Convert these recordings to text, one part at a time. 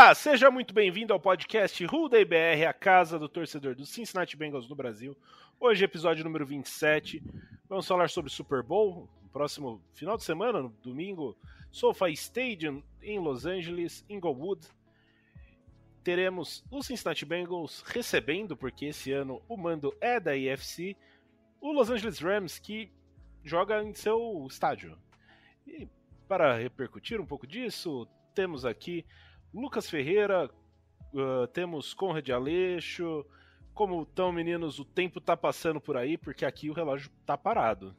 Olá, seja muito bem-vindo ao podcast Ruday BR, a casa do torcedor do Cincinnati Bengals no Brasil. Hoje, episódio número 27. Vamos falar sobre Super Bowl, próximo final de semana, no domingo, SoFi Stadium em Los Angeles, Inglewood. Teremos os Cincinnati Bengals recebendo, porque esse ano o mando é da IFC, o Los Angeles Rams, que joga em seu estádio. E para repercutir um pouco disso, temos aqui Lucas Ferreira, uh, temos Conrad Aleixo. Como estão, meninos? O tempo tá passando por aí, porque aqui o relógio tá parado.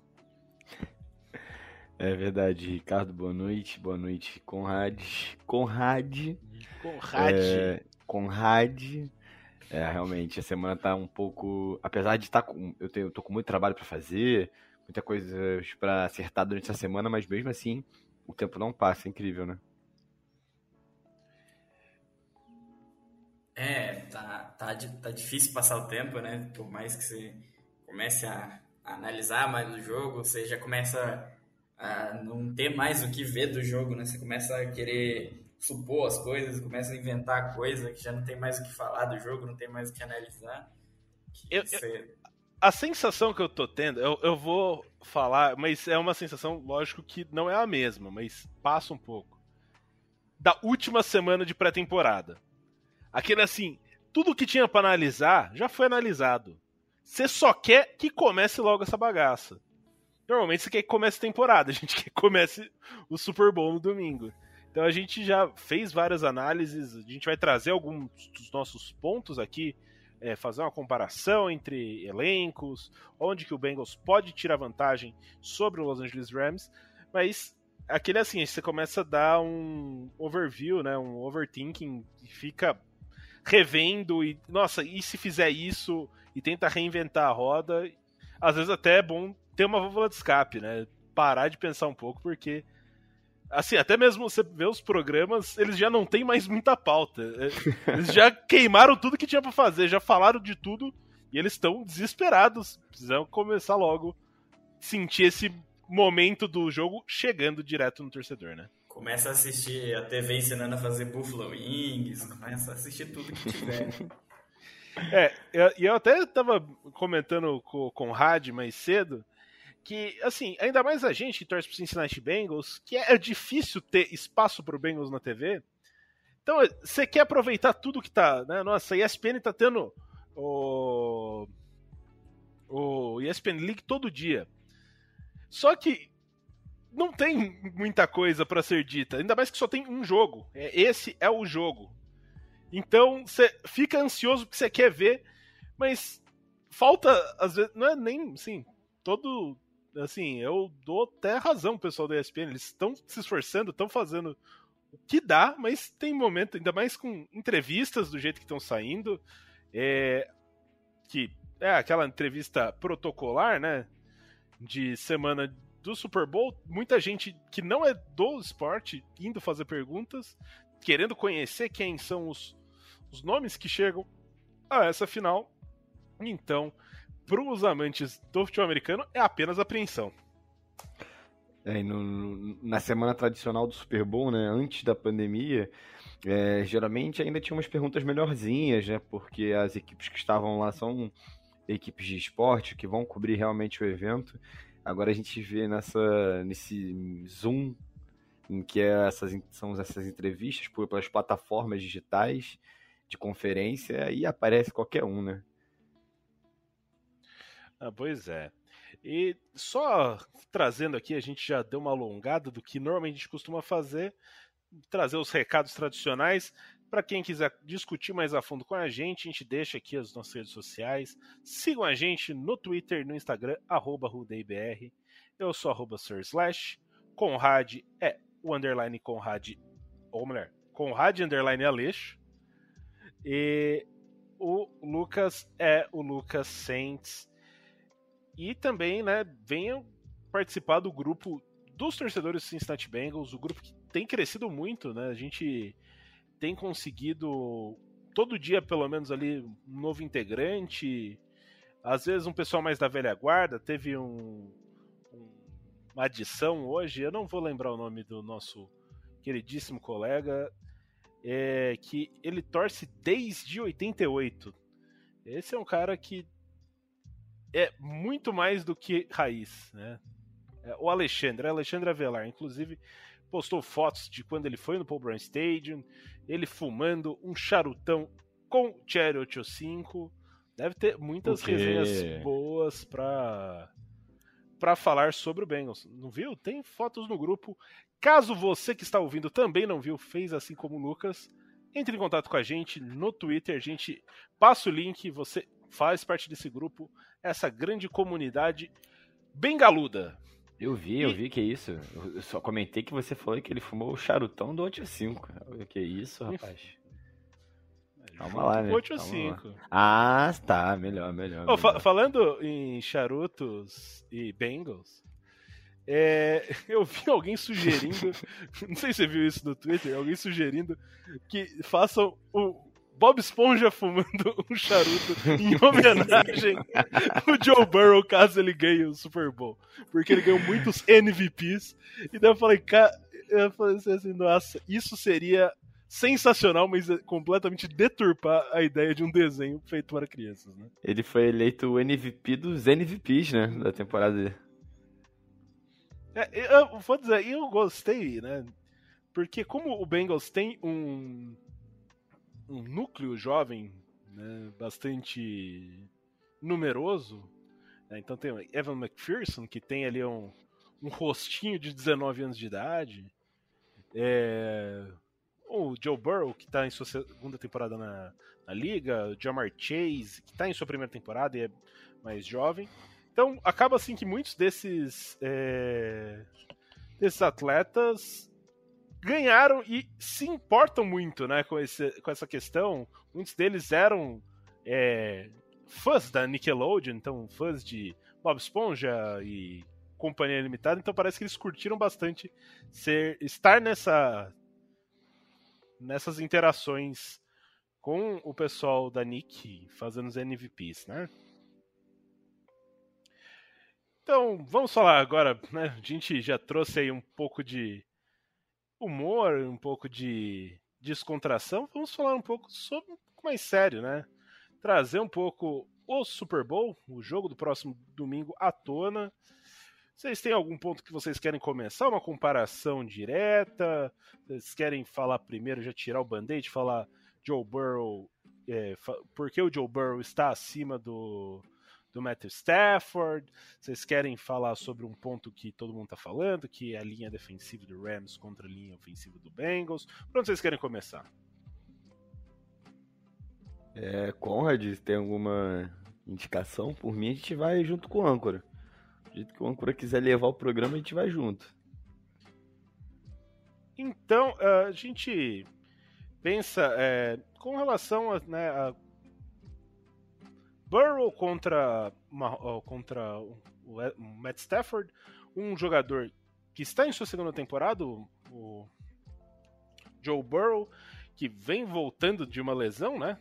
É verdade, Ricardo, boa noite. Boa noite, Conrad. Conrad. Conrad. É, Conrad. É, realmente, a semana tá um pouco. Apesar de estar com. Eu, tenho, eu tô com muito trabalho pra fazer, muita coisa pra acertar durante essa semana, mas mesmo assim, o tempo não passa. É incrível, né? É, tá, tá, tá difícil passar o tempo, né? Por mais que você comece a, a analisar mais o jogo, você já começa a não ter mais o que ver do jogo, né? Você começa a querer supor as coisas, começa a inventar coisa que já não tem mais o que falar do jogo, não tem mais o que analisar. Que Eu- eu- você- A sensação que eu tô tendo, eu, eu vou falar, mas é uma sensação, lógico, que não é a mesma, mas passa um pouco. Da última semana de pré-temporada. Aquele assim, tudo que tinha pra analisar já foi analisado. Você só quer que comece logo essa bagaça. Normalmente você quer que comece a temporada, a gente quer que comece o Super Bowl no domingo. Então a gente já fez várias análises, a gente vai trazer alguns dos nossos pontos aqui, é, fazer uma comparação entre elencos, onde que o Bengals pode tirar vantagem sobre o Los Angeles Rams, mas aquele assim, você começa a dar um overview, né, um overthinking, e fica revendo e, nossa, e se fizer isso e tenta reinventar a roda, às vezes até é bom ter uma válvula de escape, né, parar de pensar um pouco, porque assim, até mesmo você vê os programas, eles já não têm mais muita pauta. É, Eles já queimaram tudo que tinha pra fazer, já falaram de tudo e eles estão desesperados. Precisam começar logo sentir esse momento do jogo chegando direto no torcedor, né? Começa a assistir a TV ensinando a fazer Buffalo Wings, começa a assistir tudo que tiver. É, eu- e eu até tava comentando com, o Had mais cedo que, assim, ainda mais a gente que torce pro Cincinnati Bengals, que é, difícil ter espaço pro Bengals na TV. Então, você quer aproveitar tudo que tá, né? Nossa, a ESPN tá tendo o, o ESPN League todo dia. Só que não tem muita coisa pra ser dita, ainda mais que só tem um jogo. É, esse é o jogo. Então você fica ansioso porque você quer ver, mas falta, às vezes, não é nem, assim, todo. Assim, eu dou até razão pro pessoal da ESPN, eles estão se esforçando, estão fazendo o que dá, mas tem momento, ainda mais com entrevistas do jeito que estão saindo, é, que é aquela entrevista protocolar, né? De semana do Super Bowl, muita gente que não é do esporte indo fazer perguntas, querendo conhecer quem são os, os nomes que chegam a essa final. Então, para os amantes do futebol americano, é apenas apreensão. É, e no- na semana tradicional do Super Bowl, né, antes da pandemia, é, geralmente ainda tinha umas perguntas melhorzinhas, né, porque as equipes que estavam lá são equipes de esporte que vão cobrir realmente o evento. Agora a gente vê nessa, nesse Zoom, em que é essas, são essas entrevistas por, pelas plataformas digitais de conferência e aparece qualquer um, né? Ah, pois é. E só trazendo aqui, a gente já deu uma alongada do que normalmente a gente costuma fazer, trazer os recados tradicionais. Para quem quiser discutir mais a fundo com a gente, a gente deixa aqui as nossas redes sociais. Sigam a gente no Twitter no Instagram, arroba RudeIBR. Eu sou arroba Slash. Conrad é o underline Conrad, ou melhor, Conrad underline Aleixo. E o Lucas é o Lucas Saints. E também, né, venham participar do grupo dos torcedores Cincinnati Bengals, o grupo que tem crescido muito, né? A gente tem conseguido todo dia, pelo menos ali, um novo integrante. Às vezes um pessoal mais da velha guarda. Teve um, um, uma adição hoje, eu não vou lembrar o nome do nosso queridíssimo colega, é, que ele torce desde 88. Esse é um cara que é muito mais do que raiz, né? É, o Alexandre, Alexandre Avelar, inclusive postou fotos de quando ele foi no Paul Brown Stadium, ele fumando um charutão com Cherry 85. Deve ter muitas resenhas boas para para falar sobre o Bengals. Não viu? Tem fotos no grupo. Caso você que está ouvindo também não viu, fez assim como o Lucas, entre em contato com a gente no Twitter, a gente passa o link, você faz parte desse grupo, essa grande comunidade bengaluda. Eu vi, eu vi que é isso. Eu só comentei que você falou que ele fumou o charutão do 85. Que isso, rapaz. Calma lá, né? 85. Ah, tá, melhor, melhor. Oh, melhor. fa falando em charutos e Bengals, é, eu vi alguém sugerindo, não sei se você viu isso no Twitter, alguém sugerindo que façam o Bob Esponja fumando um charuto em homenagem ao Joe Burrow caso ele ganhe o Super Bowl. Porque ele ganhou muitos MVPs. E daí eu falei, cara, eu falei assim, nossa, isso seria sensacional, mas é completamente deturpar a ideia de um desenho feito para crianças, né? Ele foi eleito o MVP dos MVPs, né, da temporada. É, eu vou dizer, eu gostei, né? Porque como o Bengals tem um um núcleo jovem né, bastante numeroso. Né, então tem o Evan McPherson, que tem ali um, um rostinho de 19 anos de idade. É, o Joe Burrow, que está em sua segunda temporada na, na liga. O Jamar Chase, que está em sua primeira temporada e é mais jovem. Então acaba assim que muitos desses, é, desses atletas ganharam e se importam muito né, com, esse, com essa questão. Muitos deles eram é, fãs da Nickelodeon, então fãs de Bob Esponja e Companhia Limitada, então parece que eles curtiram bastante ser, estar nessa, nessas interações com o pessoal da Nick fazendo os NVPs, né? Então, vamos falar agora, né? A gente já trouxe aí um pouco de humor, um pouco de descontração, vamos falar um pouco sobre mais sério, né? Trazer um pouco o Super Bowl, o jogo do próximo domingo à tona. Vocês têm algum ponto que vocês querem começar? Uma comparação direta? Vocês querem falar primeiro, já tirar o band-aid, falar Joe Burrow, é, por que o Joe Burrow está acima do, do Matthew Stafford. Vocês querem falar sobre um ponto que todo mundo está falando, que é a linha defensiva do Rams contra a linha ofensiva do Bengals. Por onde vocês querem começar? É, Conrad, tem alguma indicação? Por mim, a gente vai junto com o âncora. Do jeito que o âncora quiser levar o programa, a gente vai junto. Então, a gente pensa é, com relação a, né, a Burrow contra, uma, contra o Matt Stafford, um jogador que está em sua segunda temporada, o Joe Burrow, que vem voltando de uma lesão, né?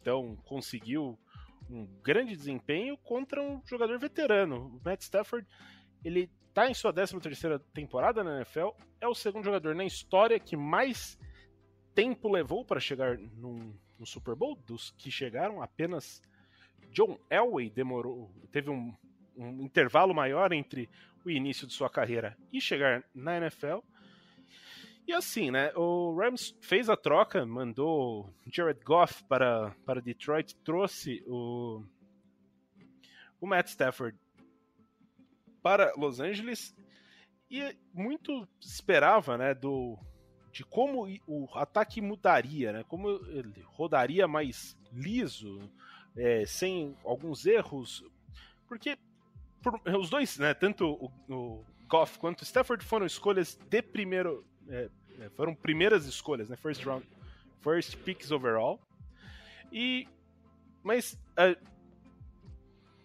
Então conseguiu um grande desempenho contra um jogador veterano. O Matt Stafford, ele está em sua 13 terceira temporada na NFL, é o segundo jogador na história que mais tempo levou para chegar num, no Super Bowl, dos que chegaram apenas John Elway demorou, teve um, um intervalo maior entre o início de sua carreira e chegar na NFL. E assim, né? O Rams fez a troca, mandou Jared Goff para, para Detroit, trouxe o, o Matt Stafford para Los Angeles e muito esperava, né, do de como o ataque mudaria, né? Como ele rodaria mais liso, é, sem alguns erros, porque por, os dois, né, tanto o, o Goff quanto o Stafford foram escolhas de primeiro, é, é, foram primeiras escolhas, né, first round, first picks overall. E mas uh,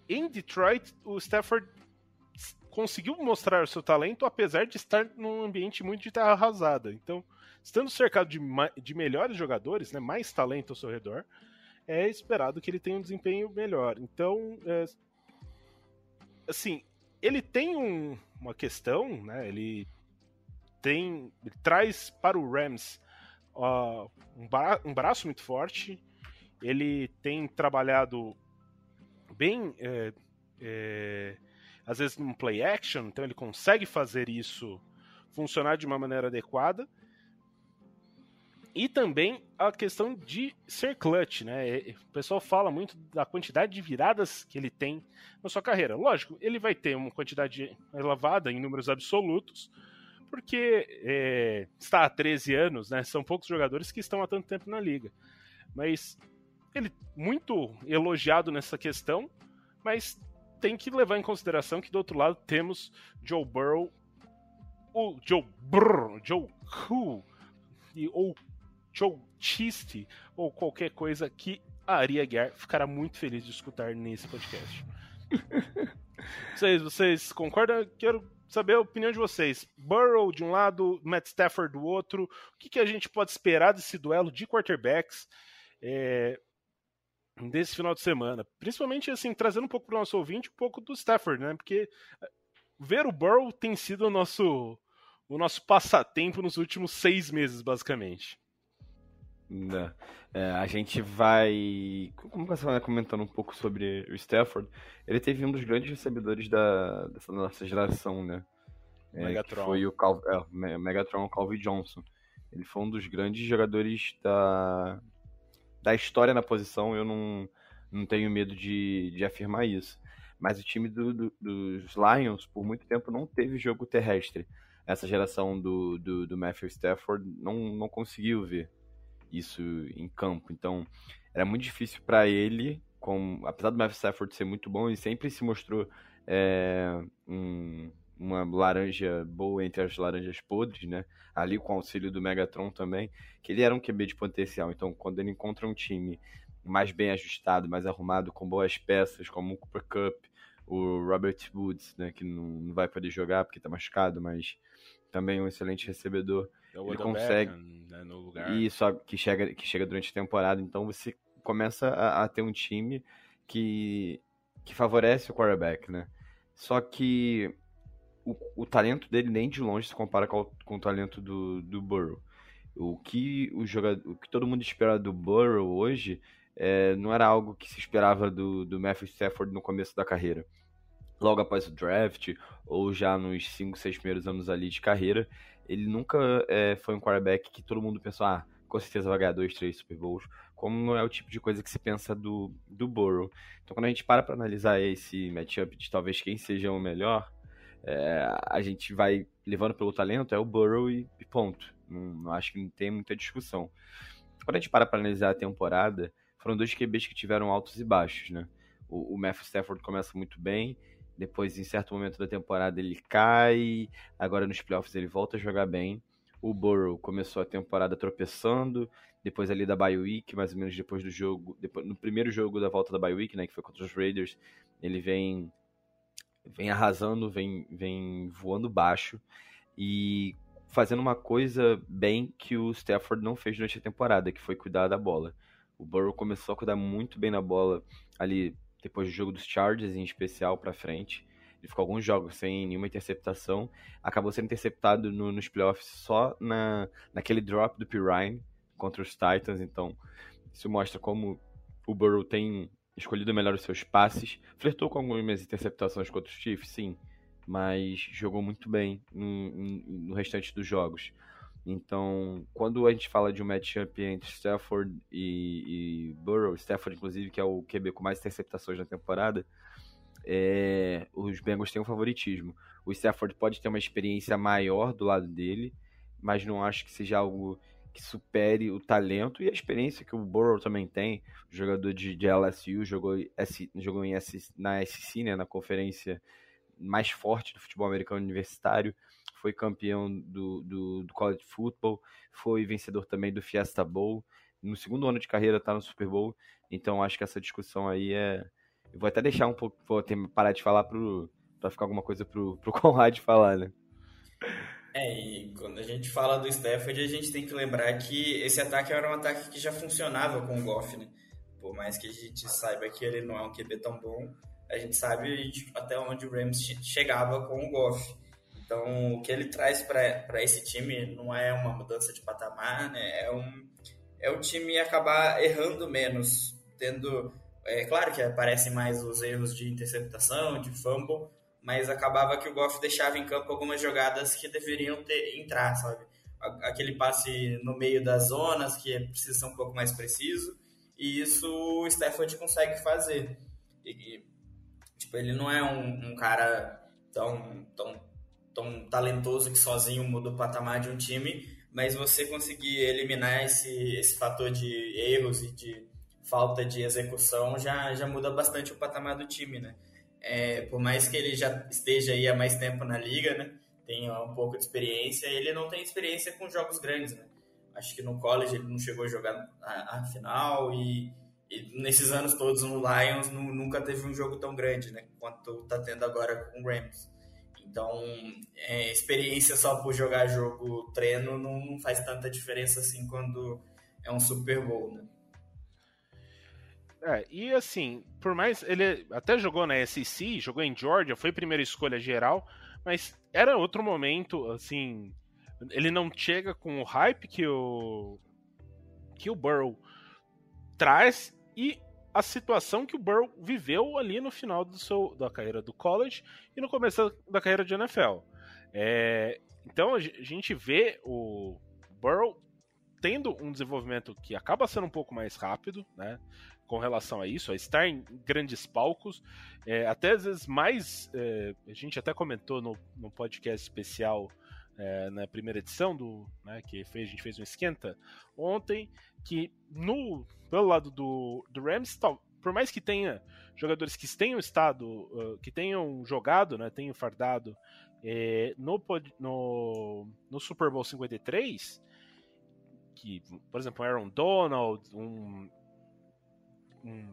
em Detroit o Stafford conseguiu mostrar o seu talento, apesar de estar num ambiente muito de terra arrasada. Então, estando cercado de, de melhores jogadores, né, mais talento ao seu redor, é esperado que ele tenha um desempenho melhor. Então, é, assim, ele tem um, uma questão, né? Ele tem, ele traz para o Rams uh, um, bra um, braço muito forte. Ele tem trabalhado bem é, é, às vezes num play action, então ele consegue fazer isso funcionar de uma maneira adequada. E também a questão de ser clutch, né? O pessoal fala muito da quantidade de viradas que ele tem na sua carreira. Lógico, ele vai ter uma quantidade elevada em números absolutos, porque é, está há 13 anos, né? São poucos jogadores que estão há tanto tempo na liga. Mas ele muito elogiado nessa questão, mas tem que levar em consideração que do outro lado temos Joe Burrow, o Joe Brr, Joe Cool, e, ou Chiste, ou qualquer coisa que a Ari Aguiar ficará muito feliz de escutar nesse podcast. vocês, vocês concordam? Quero saber a opinião de vocês. Burrow de um lado, Matt Stafford do outro. O que, que a gente pode esperar desse duelo de quarterbacks? É, desse final de semana. Principalmente, assim, trazendo um pouco para o nosso ouvinte, um pouco do Stafford, né? Porque eh, ver o Burrow tem sido o nosso, o nosso passatempo nos últimos seis meses, basicamente. Né. É, a gente vai. Como você vai comentando um pouco sobre o Stafford, ele teve um dos grandes recebedores da, dessa nossa geração, né? É, Megatron. foi o Cal, é, Megatron Calvin Johnson. Ele foi um dos grandes jogadores da, da história na posição, eu não, não tenho medo de, de afirmar isso. Mas o time do, do, dos Lions, por muito tempo, não teve jogo terrestre. Essa geração do, do, do Matthew Stafford não, não conseguiu ver isso em campo. Então, era muito difícil para ele, com, apesar do Matthew Stafford ser muito bom, ele sempre se mostrou é, um, uma laranja boa entre as laranjas podres, né? Ali com o auxílio do Megatron também, que ele era um QB de potencial. Então, quando ele encontra um time mais bem ajustado, mais arrumado, com boas peças, como o Cooper Cup, o Robert Woods, né, que não, não vai poder jogar porque está machucado, mas também um excelente recebedor. É ele consegue né, no lugar. isso que chega que chega durante a temporada, então você começa a, a ter um time que que favorece o quarterback, né? Só que o, o, talento dele nem de longe se compara com, com o talento do, do Burrow. O que, o, jogador, o que todo mundo espera do Burrow hoje é, não era algo que se esperava do, do Matthew Stafford no começo da carreira. Logo após o draft, ou já nos 5, 6 primeiros anos ali de carreira, ele nunca é, foi um quarterback que todo mundo pensou, ah, com certeza vai ganhar dois, três Super Bowls, como não é o tipo de coisa que se pensa do, do Burrow. Então, quando a gente para para analisar esse matchup de talvez quem seja o melhor, é, a gente vai levando pelo talento, é o Burrow e, e ponto. Não, não, acho que não tem muita discussão. Quando a gente para para analisar a temporada, foram dois QBs que tiveram altos e baixos, né? O, o Matthew Stafford começa muito bem, depois em certo momento da temporada ele cai, agora nos playoffs ele volta a jogar bem. O Burrow começou a temporada tropeçando, depois ali da bye week, mais ou menos depois do jogo, depois, no primeiro jogo da volta da bye week, né, que foi contra os Raiders, ele vem vem arrasando, vem, vem voando baixo e fazendo uma coisa bem que o Stafford não fez durante a temporada, que foi cuidar da bola. O Burrow começou a cuidar muito bem na bola ali depois do jogo dos Chargers, em especial para frente. Ele ficou alguns jogos sem nenhuma interceptação. Acabou sendo interceptado no, nos playoffs só na, naquele drop do Pirine contra os Titans. Então, isso mostra como o Burrow tem escolhido melhor os seus passes. Flertou com algumas interceptações contra os Chiefs, sim, mas jogou muito bem no, no restante dos jogos. Então, quando a gente fala de um matchup entre Stafford e, e Burrow, Stafford, inclusive, que é o QB com mais interceptações na temporada, é, os Bengals têm um favoritismo. O Stafford pode ter uma experiência maior do lado dele, mas não acho que seja algo que supere o talento e a experiência que o Burrow também tem. Jogador de, de LSU jogou, jogou em S, na SC, né, na conferência mais forte do futebol americano universitário. Foi campeão do, do, do college football, foi vencedor também do Fiesta Bowl. No segundo ano de carreira está no Super Bowl. Então acho que essa discussão aí é. Eu vou até deixar um pouco, vou ter, parar de falar para ficar alguma coisa pro, pro Conrad falar, né? É, e quando a gente fala do Stafford, a gente tem que lembrar que esse ataque era um ataque que já funcionava com o Goff, né? Por mais que a gente saiba que ele não é um QB tão bom, a gente sabe até onde o Rams chegava com o Goff. Então, o que ele traz para esse time não é uma mudança de patamar, né? É, um, é o time acabar errando menos, tendo... É claro que aparecem mais os erros de interceptação, de fumble, mas acabava que o Goff deixava em campo algumas jogadas que deveriam ter entrar, sabe? Aquele passe no meio das zonas que precisa ser um pouco mais preciso, e isso o Stafford consegue fazer. E, tipo, ele não é um, um, cara tão, tão, tão talentoso que sozinho muda o patamar de um time, mas você conseguir eliminar esse, esse fator de erros e de falta de execução já, já muda bastante o patamar do time, né? é, por mais que ele já esteja aí há mais tempo na liga, né, tenha um pouco de experiência, ele não tem experiência com jogos grandes, né? Acho que no college ele não chegou a jogar a, a final e, e, nesses anos todos no Lions nunca teve um jogo tão grande, né, quanto tá tendo agora com o Rams. Então, é, experiência só por jogar jogo treino não, faz tanta diferença assim quando é um Super Bowl, né? É, e assim, por mais. Ele até jogou na SEC, jogou em Georgia, foi primeira escolha geral, mas era outro momento, assim. Ele não chega com o hype que o. que o Burrow traz e a situação que o Burrow viveu ali no final do seu, da carreira do college e no começo da carreira de NFL. É, então a gente vê o Burrow tendo um desenvolvimento que acaba sendo um pouco mais rápido, né? com relação a isso, a estar em grandes palcos, é, até às vezes mais. É, a gente até comentou no, no podcast especial é, na primeira edição do. Né, que fez, a gente fez um esquenta ontem, que no pelo lado do, do Rams, tal, por mais que tenha jogadores que tenham estado, uh, que tenham jogado, né, tenham fardado é, no, no, no Super Bowl 53, que, por exemplo, Aaron Donald, um um.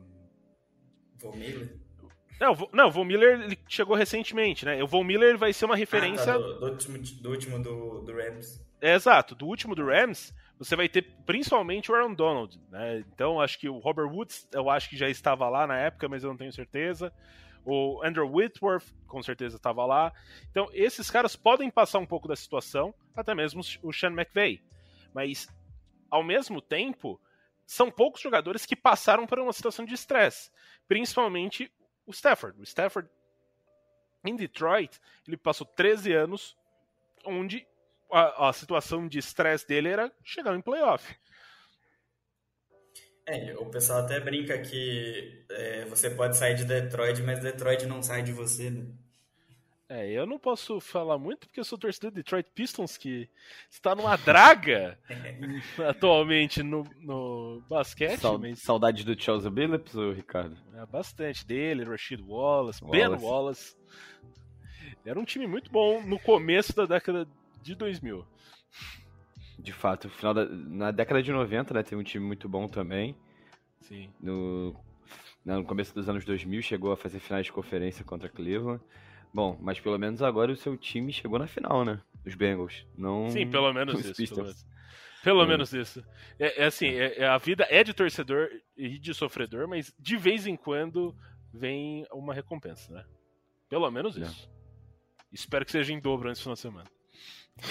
Não, não, o Von Miller ele chegou recentemente, né? O Von Miller vai ser uma referência. Ah, tá, do, do, último, do último do, do Rams. É, exato, do último do Rams, você vai ter principalmente o Aaron Donald, né? Então acho que o Robert Woods, eu acho que já estava lá na época, mas eu não tenho certeza. O Andrew Whitworth, com certeza estava lá. Então esses caras podem passar um pouco da situação, até mesmo o Sean McVay. Mas ao mesmo tempo, são poucos jogadores que passaram por uma situação de estresse, principalmente o Stafford. O Stafford em Detroit, ele passou 13 anos onde a, a situação de estresse dele era chegar em playoff. É, o pessoal até brinca que é, você pode sair de Detroit, mas Detroit não sai de você, né? É, eu não posso falar muito porque eu sou torcedor do Detroit Pistons, que está numa draga atualmente no, no basquete. Sal, mas... Saudade do Chelsea Billups, Ricardo? É, bastante dele, Rashid Wallace, Wallace, Ben Wallace. Era um time muito bom no começo da década de 2000. De fato, final da, na década de 90, né, tem um time muito bom também. Sim. No, no começo dos anos 2000 chegou a fazer finais de conferência contra Cleveland. Bom, mas pelo menos agora o seu time chegou na final, né? Os Bengals. Não Sim, pelo menos isso. Pelo menos, pelo menos isso. É, é assim, é, é, a vida é de torcedor e de sofredor, mas de vez em quando vem uma recompensa, né? Pelo menos é. isso. Espero que seja em dobro antes do final de semana.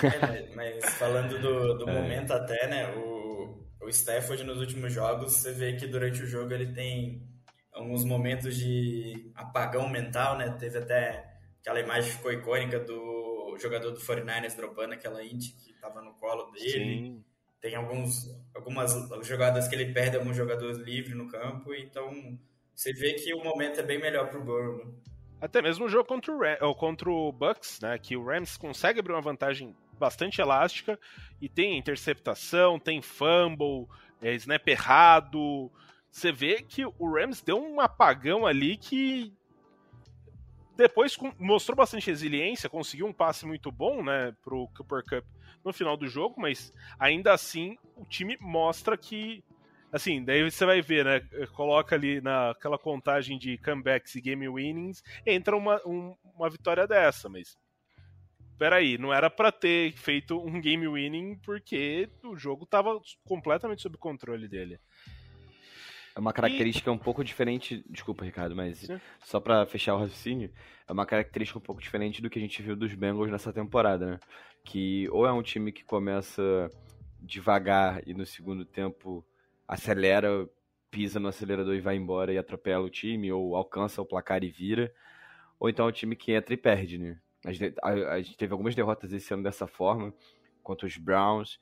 É, mas falando do, do é. momento até, né? O, o Stafford nos últimos jogos, você vê que durante o jogo ele tem alguns momentos de apagão mental, né? Teve até aquela imagem ficou icônica do o jogador do 49ers dropando aquela int que tava no colo dele. Sim. Tem alguns, algumas jogadas que ele perde alguns jogadores livres no campo, então você vê que o momento é bem melhor pro Burrow. Até mesmo o jogo contra o, Ram, ou contra o Bucks, né? Que o Rams consegue abrir uma vantagem bastante elástica e tem interceptação, tem fumble, é, snap errado. Você vê que o Rams deu um apagão ali que depois mostrou bastante resiliência, conseguiu um passe muito bom, né, pro Cooper Cup no final do jogo, mas ainda assim o time mostra que assim, daí você vai ver, né, coloca ali naquela contagem de comebacks e game winnings, entra uma, um- uma vitória dessa, mas peraí, não era pra ter feito um game winning porque o jogo tava completamente sob controle dele. É uma característica um pouco diferente. Desculpa, Ricardo, mas Sim. só pra fechar o raciocínio, é uma característica um pouco diferente do que a gente viu dos Bengals nessa temporada, né? Que ou é um time que começa devagar e no segundo tempo acelera, pisa no acelerador e vai embora e atropela o time, ou alcança o placar e vira, ou então é um time que entra e perde, né? A gente, a- a gente teve algumas derrotas esse ano dessa forma, contra os Browns,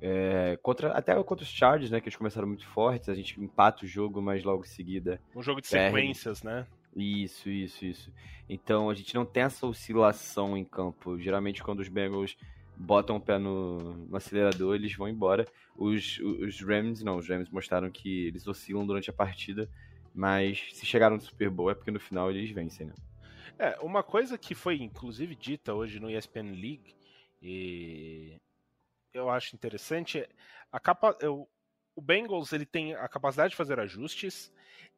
é, contra, até contra os Chargers, né? Que eles começaram muito fortes, a gente empata o jogo, mas logo em seguida Um jogo de Perde. sequências, né? isso, isso, isso. Então a gente não tem essa oscilação em campo. Geralmente quando os Bengals botam o pé no, no acelerador, eles vão embora. Os, os Rams não, os Rams mostraram que eles oscilam durante a partida, mas se chegaram no Super Bowl é porque no final eles vencem, né? É, uma coisa que foi inclusive dita hoje no ESPN League, e eu acho interessante, a capa, eu- o Bengals ele tem a capacidade de fazer ajustes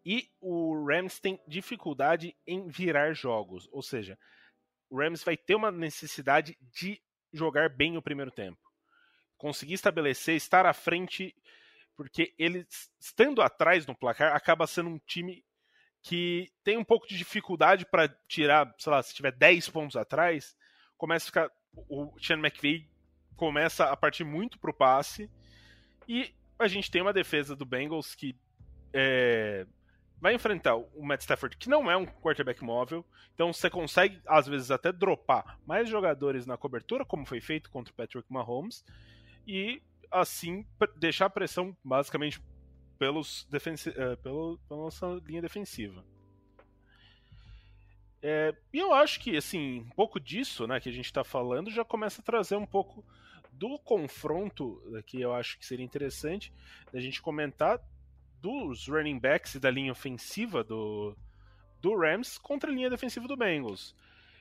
e o Rams tem dificuldade em virar jogos, ou seja, o Rams vai ter uma necessidade de jogar bem o primeiro tempo. Conseguir estabelecer, estar à frente, porque ele estando atrás no placar acaba sendo um time que tem um pouco de dificuldade para tirar, sei lá, se tiver 10 pontos atrás, começa a ficar. O Sean McVay começa a partir muito pro passe. E a gente tem uma defesa do Bengals que é, vai enfrentar o Matt Stafford, que não é um quarterback móvel. Então você consegue, às vezes, até dropar mais jogadores na cobertura, como foi feito contra o Patrick Mahomes. E assim deixar a pressão basicamente pelos eh, pelo, pela nossa linha defensiva. É, e eu acho que, assim, um pouco disso né, que a gente está falando já começa a trazer um pouco do confronto que eu acho que seria interessante da gente comentar dos running backs e da linha ofensiva do, do Rams contra a linha defensiva do Bengals.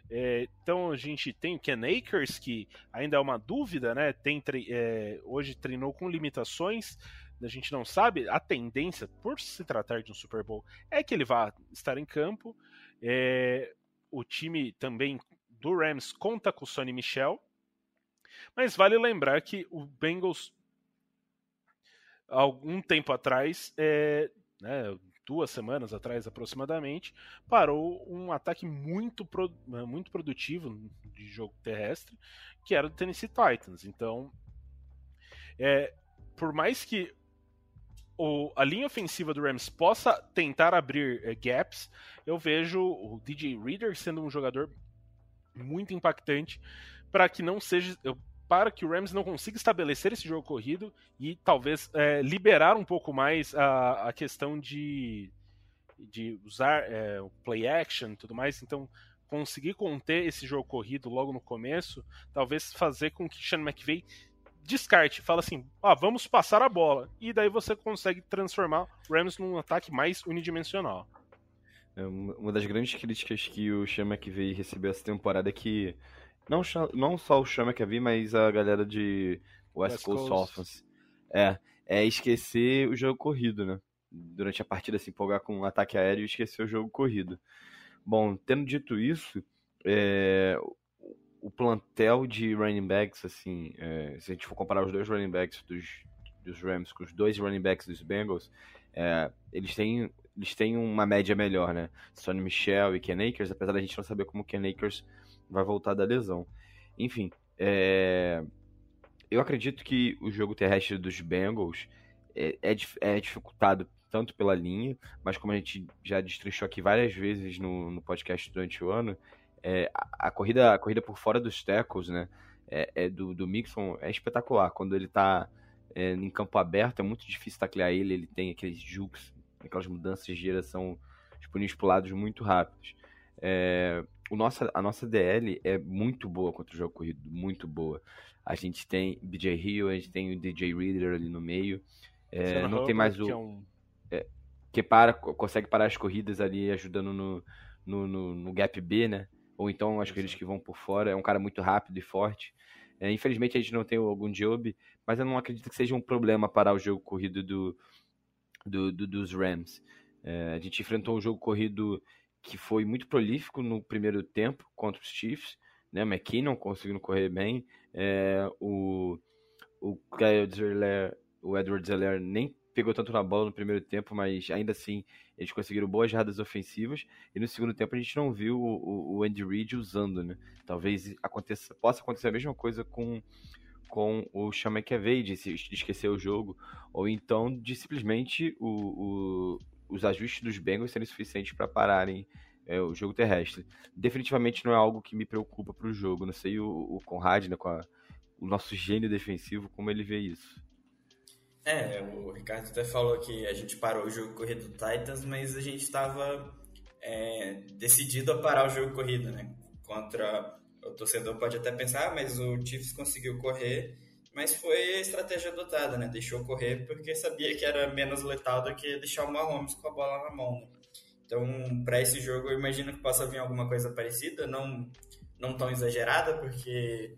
É, então a gente tem o Ken Akers, que ainda é uma dúvida, né? Tem, é, hoje treinou com limitações, a gente não sabe. A tendência, por se tratar de um Super Bowl, é que ele vá estar em campo. É, o time também do Rams conta com o Sonny Michel. Mas vale lembrar que o Bengals, algum tempo atrás, é, né, duas semanas atrás aproximadamente, parou um ataque muito, pro- muito produtivo de jogo terrestre, que era o Tennessee Titans. Então, é, por mais que o- a linha ofensiva do Rams possa tentar abrir eh, gaps, eu vejo o DJ Reader sendo um jogador muito impactante para que não seja para que o Rams não consiga estabelecer esse jogo corrido e talvez eh, liberar um pouco mais a, a questão de, de usar eh, o play action e tudo mais. Então, conseguir conter esse jogo corrido logo no começo, talvez fazer com que Sean McVay descarte, fala assim, ah, vamos passar a bola. E daí você consegue transformar o Rams num ataque mais unidimensional. É, Uma uma das grandes críticas que o Sean McVay recebeu essa temporada é que não, não só o Sean McVay, mas a galera de West, West Coast, Coast. Offense é, é esquecer o jogo corrido, né? Durante a partida se empolgar com um ataque aéreo e esquecer o jogo corrido. Bom, tendo dito isso, é, o- o plantel de running backs, assim, é, se a gente for comparar os dois running backs dos, dos Rams com os dois running backs dos Bengals, é, eles têm eles têm uma média melhor, né? Sonny Michel e Ken Akers, apesar da gente não saber como o Ken Akers vai voltar da lesão. Enfim, é, eu acredito que o jogo terrestre dos Bengals é, é, é dificultado tanto pela linha, mas como a gente já destrinchou aqui várias vezes no, no podcast durante o ano, é, a, a corrida, a corrida por fora dos tackles, né? É, é do, do Mixon é espetacular. Quando ele tá é, em campo aberto, é muito difícil taclear ele. Ele tem aqueles jukes, aquelas mudanças de direção disponíveis para lados muito rápidos. É, o nossa, a nossa DL é muito boa contra o jogo corrido, muito boa. A gente tem BJ Hill, a gente tem o DJ Reader ali no meio. É, não tem mais o. Que, é um... é, que para, consegue parar as corridas ali, ajudando no, no, no, no gap B, né? Ou então as corridas que vão por fora. É um cara muito rápido e forte. É, infelizmente a gente não tem algum job, mas eu não acredito que seja um problema parar o jogo corrido do, do, do dos Rams. É, a gente enfrentou um jogo corrido que foi muito prolífico no primeiro tempo contra os Chiefs, né? McKinnon conseguindo correr bem, é, o o Zeller, o Edward Zeller nem pegou tanto na bola no primeiro tempo, mas ainda assim eles conseguiram boas jardas ofensivas e no segundo tempo a gente não viu o, o Andy Reid usando, né? Talvez aconteça, possa acontecer a mesma coisa com com o Sean McAvey de esquecer o jogo, ou então de simplesmente o, o os ajustes dos Bengals serem suficientes para pararem é, o jogo terrestre. Definitivamente não é algo que me preocupa para o jogo. Não sei o, o Conrad, né, com a, o nosso gênio defensivo, como ele vê isso. É, o Ricardo até falou que a gente parou o jogo corrido do Titans, mas a gente estava é, decidido a parar o jogo corrido, né? Contra o torcedor pode até pensar, ah, mas o Chiefs conseguiu correr mas foi a estratégia adotada, né? Deixou correr porque sabia que era menos letal do que deixar o Mahomes com a bola na mão. Né? Então, para esse jogo, eu imagino que possa vir alguma coisa parecida, não, não tão exagerada, porque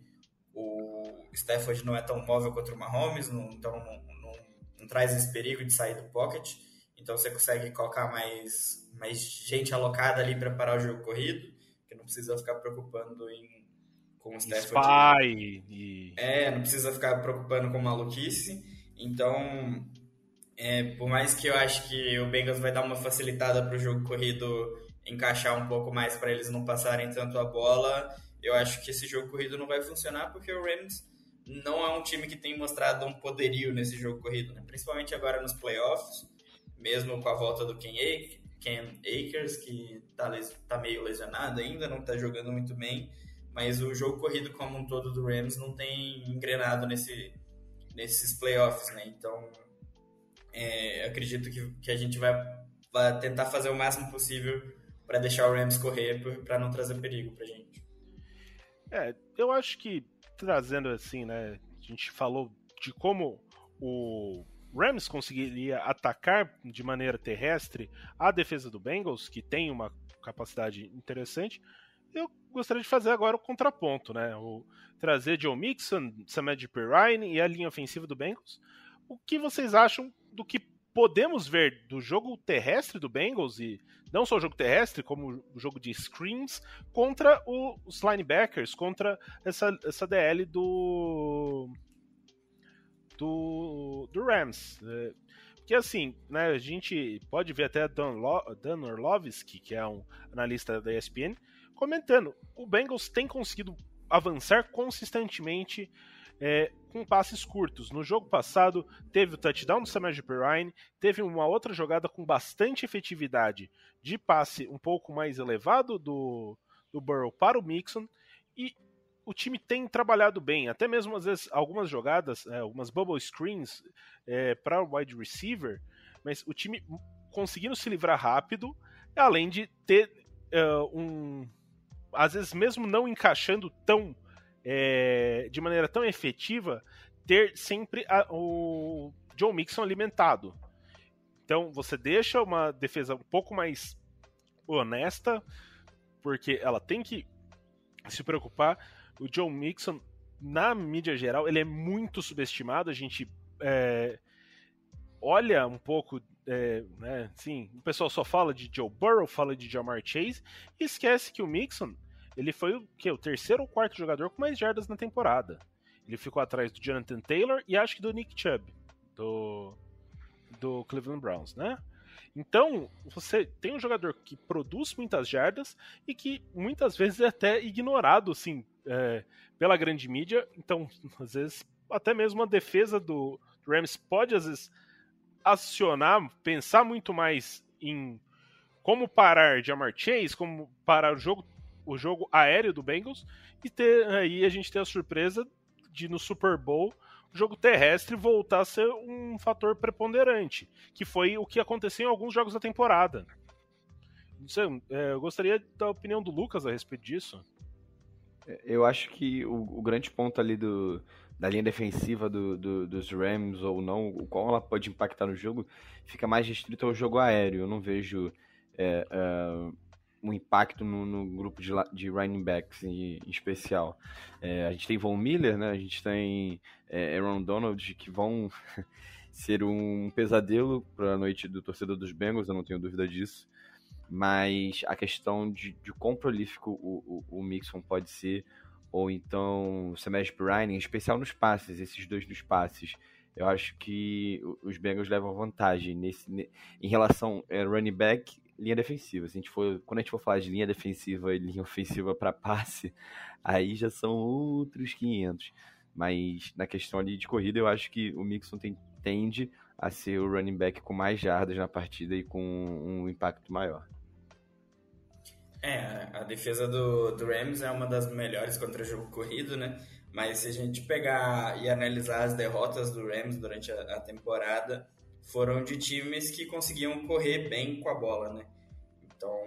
o Stafford não é tão móvel contra o Mahomes, não, então não, não, não, traz esse perigo de sair do pocket. Então, você consegue colocar mais, mais gente alocada ali para parar o jogo corrido, que não precisa ficar preocupando em com o Stafford. Spy e... É, não precisa ficar preocupando com maluquice. Então, é, por mais que eu acho que o Bengals vai dar uma facilitada para o jogo corrido encaixar um pouco mais para eles não passarem tanto a bola, eu acho que esse jogo corrido não vai funcionar porque o Rams não é um time que tem mostrado um poderio nesse jogo corrido, né? principalmente agora nos playoffs, mesmo com a volta do Ken, Akers, que está tá meio lesionado ainda, não está jogando muito bem mas o jogo corrido como um todo do Rams não tem engrenado nesse, nesses playoffs, né? Então, é, acredito que, que a gente vai, vai tentar fazer o máximo possível para deixar o Rams correr para não trazer perigo para gente. É, eu acho que trazendo assim, né? A gente falou de como o Rams conseguiria atacar de maneira terrestre a defesa do Bengals, que tem uma capacidade interessante, eu gostaria de fazer agora o contraponto, né? O trazer Joe Mixon, Samed Perrine e a linha ofensiva do Bengals. O que vocês acham do que podemos ver do jogo terrestre do Bengals e não só o jogo terrestre, como o jogo de screens contra o, os linebackers, contra essa, essa DL do do, do Rams. É, porque assim, né, a gente pode ver até Dan, Dan Orlovsky, que é um analista da ESPN, comentando, o Bengals tem conseguido avançar consistentemente é, com passes curtos. No jogo passado, teve o touchdown do Samaje Perrine, teve uma outra jogada com bastante efetividade de passe um pouco mais elevado do, do Burrow para o Mixon, e o time tem trabalhado bem, até mesmo às vezes algumas jogadas, é, algumas bubble screens é, para o wide receiver, mas o time conseguindo se livrar rápido, além de ter uh, um, às vezes mesmo não encaixando tão é, de maneira tão efetiva, ter sempre a, o Joe Mixon alimentado. Então você deixa uma defesa um pouco mais honesta, porque ela tem que se preocupar. O Joe Mixon, na mídia geral, ele é muito subestimado. A gente é, olha um pouco é, né, sim, o pessoal só fala de Joe Burrow, fala de Jamar Chase e esquece que o Mixon ele foi o, que, o terceiro ou quarto jogador com mais jardas na temporada. Ele ficou atrás do Jonathan Taylor e acho que do Nick Chubb, do, do Cleveland Browns, né? Então, você tem um jogador que produz muitas jardas e que muitas vezes é até ignorado, assim, é, pela grande mídia. Então, às vezes, até mesmo a defesa do Rams pode, às vezes, acionar, pensar muito mais em como parar Jamar Chase, como parar o jogo o jogo aéreo do Bengals e ter aí a gente ter a surpresa de no Super Bowl o jogo terrestre voltar a ser um fator preponderante, que foi o que aconteceu em alguns jogos da temporada. É, eu gostaria da opinião do Lucas a respeito disso. Eu acho que o, o grande ponto ali do, da linha defensiva do, do, dos Rams ou não, o qual ela pode impactar no jogo, fica mais restrito ao jogo aéreo. Eu não vejo é, é, um impacto no, no grupo de, de, running backs em, em especial. É, a gente tem Von Miller, né? a gente tem é, Aaron Donald, que vão ser um pesadelo para a noite do torcedor dos Bengals, eu não tenho dúvida disso mas a questão de, de quão prolífico o, o, o Mixon pode ser, ou então Samaje Perine, em especial nos passes, esses dois nos passes, eu acho que os Bengals levam vantagem nesse, em relação a é, running back, linha defensiva. Se a gente for, quando a gente for falar de linha defensiva e linha ofensiva para passe, aí já são outros 500. Mas na questão ali de corrida, eu acho que o Mixon tem, tende a ser o running back com mais jardas na partida e com um impacto maior. É, a defesa do, do Rams é uma das melhores contra jogo corrido, né? Mas se a gente pegar e analisar as derrotas do Rams durante a, a temporada, foram de times que conseguiam correr bem com a bola, né? Então,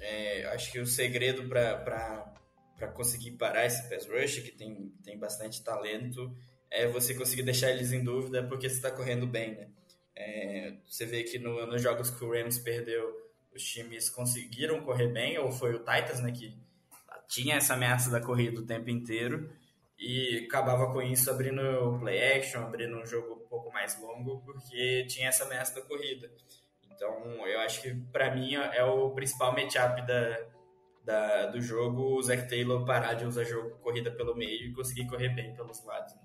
é, acho que o segredo para conseguir parar esse pass rush, que tem, tem bastante talento, é você conseguir deixar eles em dúvida porque você está correndo bem, né? É, você vê que no, nos jogos que o Rams perdeu os times conseguiram correr bem, ou foi o Titans, né, que tinha essa ameaça da corrida o tempo inteiro e acabava com isso abrindo play action, abrindo um jogo um pouco mais longo, porque tinha essa ameaça da corrida. Então, eu acho que para mim é o principal matchup da, da, do jogo, o Zach Taylor parar de usar jogo corrida pelo meio e conseguir correr bem pelos lados. Né?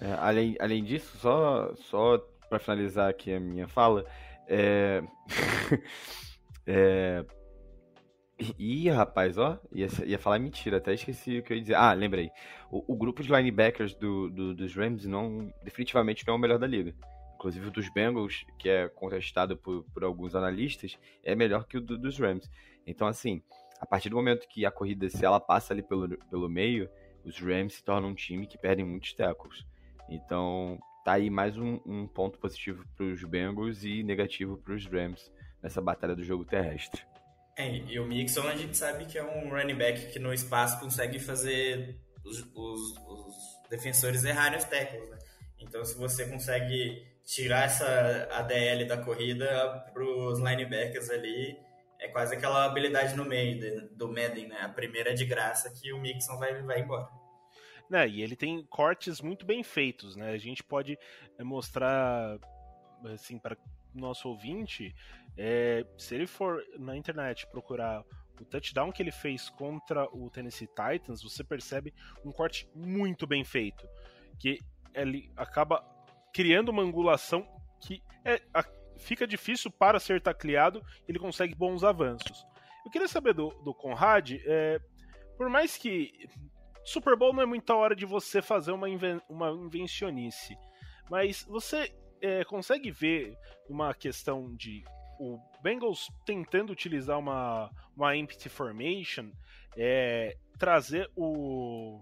É, além, além disso, só, só para finalizar aqui a minha fala, é... é... Ih, rapaz, ó, ia, ia falar mentira, até esqueci o que eu ia dizer. Ah, lembrei. O, o grupo de linebackers do, do, dos Rams não, definitivamente não é o melhor da liga. Inclusive o dos Bengals, que é contestado por, por alguns analistas, é melhor que o do, dos Rams. Então, assim, a partir do momento que a corrida, se ela passa ali pelo, pelo meio, os Rams se tornam um time que perdem muitos tackles. Então, tá aí mais um, um ponto positivo para os Bengals e negativo para os Rams nessa batalha do jogo terrestre. É, e o Mixon a gente sabe que é um running back que no espaço consegue fazer os, os, os defensores errarem os tackles, né? Então se você consegue tirar essa ADL da corrida para os linebackers ali, é quase aquela habilidade no meio do Madden, né? A primeira de graça que o Mixon vai, vai embora. Né, e ele tem cortes muito bem feitos, né? A gente pode eh, mostrar assim para nosso ouvinte, é, se ele for na internet procurar o touchdown que ele fez contra o Tennessee Titans, você percebe um corte muito bem feito, que ele acaba criando uma angulação que é, a, fica difícil para ser tacleado, ele consegue bons avanços. Eu queria saber do, do Conrad, é, por mais que Super Bowl não é muita hora de você fazer uma, inven uma invencionice. Mas você é, consegue ver uma questão de o Bengals tentando utilizar uma, uma empty formation, é, trazer o,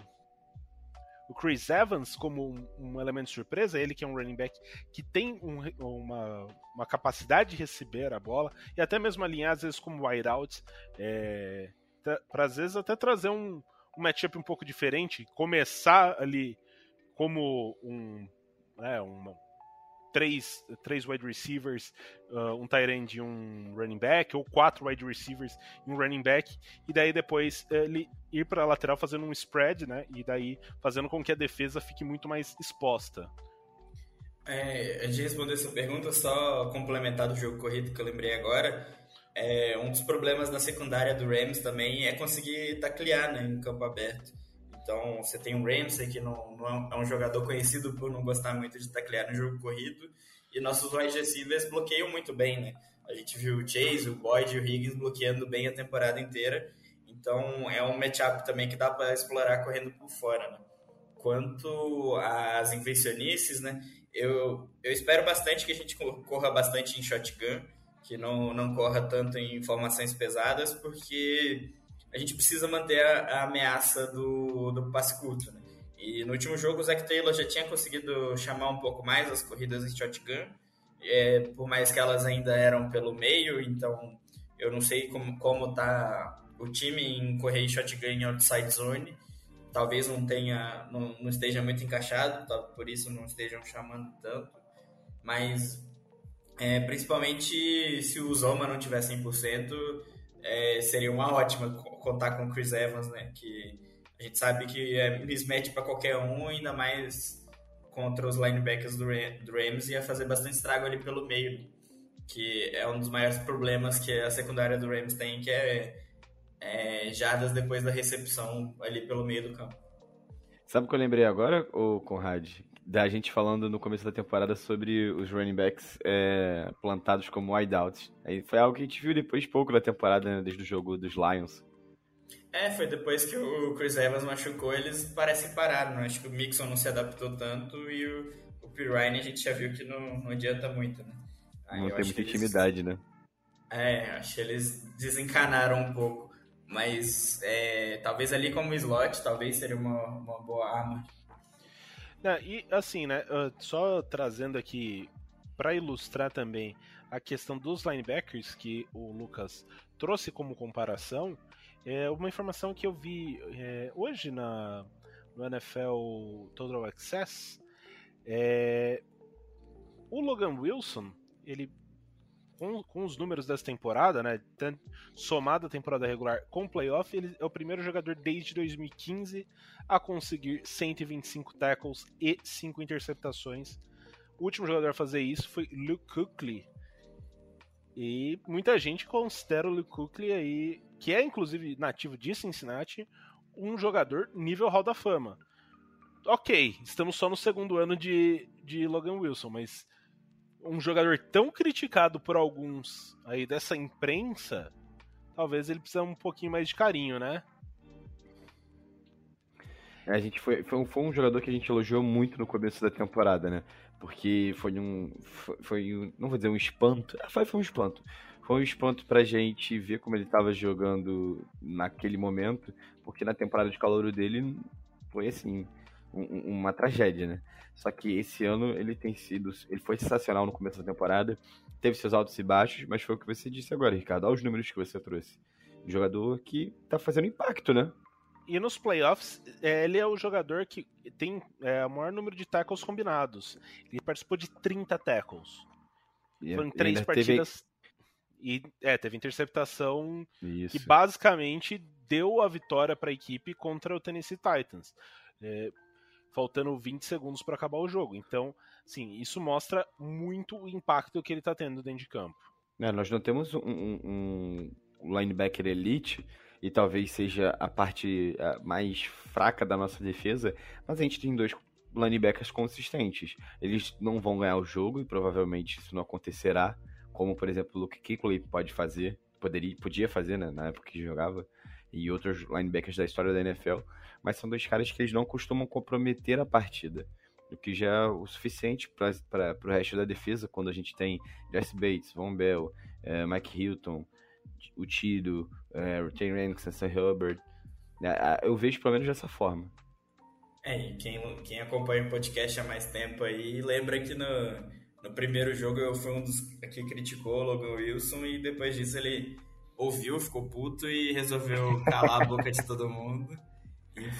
o Chris Evans como um, um, elemento de surpresa, ele que é um running back que tem um, uma, uma capacidade de receber a bola e até mesmo alinhar às vezes como wideouts, é, para às vezes até trazer um, um matchup um pouco diferente, começar ali como um, né, três, três wide receivers, uh, um tight end e um running back, ou quatro wide receivers e um running back, e daí depois ele ir para a lateral fazendo um spread, né, e daí fazendo com que a defesa fique muito mais exposta. É, antes de responder essa pergunta, só complementar do jogo corrido que eu lembrei agora, é, um dos problemas da secundária do Rams também é conseguir taclear né, em campo aberto. Então, você tem o Ramsey, que não, não é um jogador conhecido por não gostar muito de taclear no jogo corrido, e nossos wide receivers bloqueiam muito bem, né? A gente viu o Chase, o Boyd e o Higgins bloqueando bem a temporada inteira, então é um matchup também que dá para explorar correndo por fora, né? Quanto às invencionices, né? Eu, eu espero bastante que a gente corra bastante em shotgun, que não, não corra tanto em formações pesadas, porque a gente precisa manter a, a ameaça do, do passe curto. Né? E no último jogo o Zach Taylor já tinha conseguido chamar um pouco mais as corridas em shotgun, é, por mais que elas ainda eram pelo meio, então eu não sei como, como tá o time em correr em shotgun em outside zone. Talvez não tenha, não, não esteja muito encaixado, tá, por isso não estejam chamando tanto. Mas é, principalmente se o Zoma não tiver 100%, é, seria uma ótima contar com o Chris Evans, né? Que a gente sabe que é mismatch para qualquer um, ainda mais contra os linebackers do, do Rams, ia fazer bastante estrago ali pelo meio, que é um dos maiores problemas que a secundária do Rams tem, que é, é jadas depois da recepção ali pelo meio do campo. Sabe o que eu lembrei agora, o Conrad? Da gente falando no começo da temporada sobre os running backs é, plantados como wideouts. Aí foi algo que a gente viu depois pouco da temporada, né, desde o jogo dos Lions. É, foi depois que o Chris Evans machucou, eles parecem pararam. Né? Acho que o Mixon não se adaptou tanto e o, o Pirine a gente já viu que não, não adianta muito, né? Aí não tem muita intimidade, eles... né? É, acho que eles desencanaram um pouco. Mas é, talvez ali como slot, talvez seria uma, uma boa arma. E assim, né? Só trazendo aqui para ilustrar também a questão dos linebackers que o Lucas trouxe como comparação. É uma informação que eu vi é, hoje na, no NFL Total Access. É, o Logan Wilson, ele com, com, os números dessa temporada, né, somado a temporada regular com playoff, ele é o primeiro jogador desde 2015 a conseguir 125 tackles e 5 interceptações. O último jogador a fazer isso foi Luke Kuechly. E muita gente considera o Luke Kuechly aí que é inclusive nativo de Cincinnati, um jogador nível Hall da Fama. Ok, estamos só no segundo ano de, de Logan Wilson, mas um jogador tão criticado por alguns aí dessa imprensa, talvez ele precise um pouquinho mais de carinho, né? É, a gente foi, foi, um, foi um jogador que a gente elogiou muito no começo da temporada, né? Porque foi um. Foi, foi um, não vou dizer um espanto. Foi, foi um espanto foi um espanto pra gente ver como ele estava jogando naquele momento, porque na temporada de calor dele foi assim, uma tragédia, né? Só que esse ano ele tem sido. Ele foi sensacional no começo da temporada, teve seus altos e baixos, mas foi o que você disse agora, Ricardo. Olha os números que você trouxe. Um jogador que tá fazendo impacto, né? E nos playoffs, é, ele é o jogador que tem é, o maior número de tackles combinados. Ele participou de 30 tackles. Foram três partidas. Teve e é, teve interceptação Isso. que basicamente deu a vitória para a equipe contra o Tennessee Titans. É, faltando 20 segundos para acabar o jogo. Então, sim, isso mostra muito o impacto que ele está tendo dentro de campo. É, nós não temos um, um, linebacker elite e talvez seja a parte mais fraca da nossa defesa, mas a gente tem dois linebackers consistentes. Eles não vão ganhar o jogo e provavelmente isso não acontecerá como por exemplo o Luke Kuechly pode fazer, poderia, podia fazer né, na época que jogava, e outros linebackers da história da NFL, mas são dois caras que eles não costumam comprometer a partida, o que já é o suficiente para o resto da defesa, quando a gente tem Jesse Bates, Von Bell, é, Mike Hilton, o Tido, é, Retainer Anderson, Hubbard, é, eu vejo pelo menos dessa forma. É, e quem, quem acompanha o podcast há mais tempo aí lembra que no, no primeiro jogo eu fui um dos que criticou o Logan Wilson e depois disso ele ouviu, ficou puto e resolveu calar a boca de todo mundo.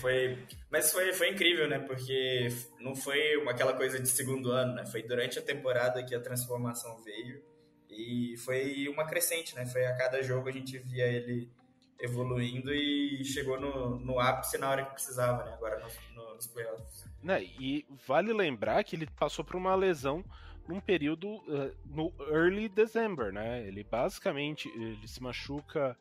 Foi, mas foi, foi incrível, né? Porque não foi aquela coisa de segundo ano, né? Foi durante a temporada que a transformação veio e foi uma crescente, né? Foi a cada jogo a gente via ele evoluindo e chegou no, no ápice na hora que precisava, né? Agora nos, nos playoffs. Né? E vale lembrar que ele passou por uma lesão num período uh, no early December, né? Ele basicamente ele se machuca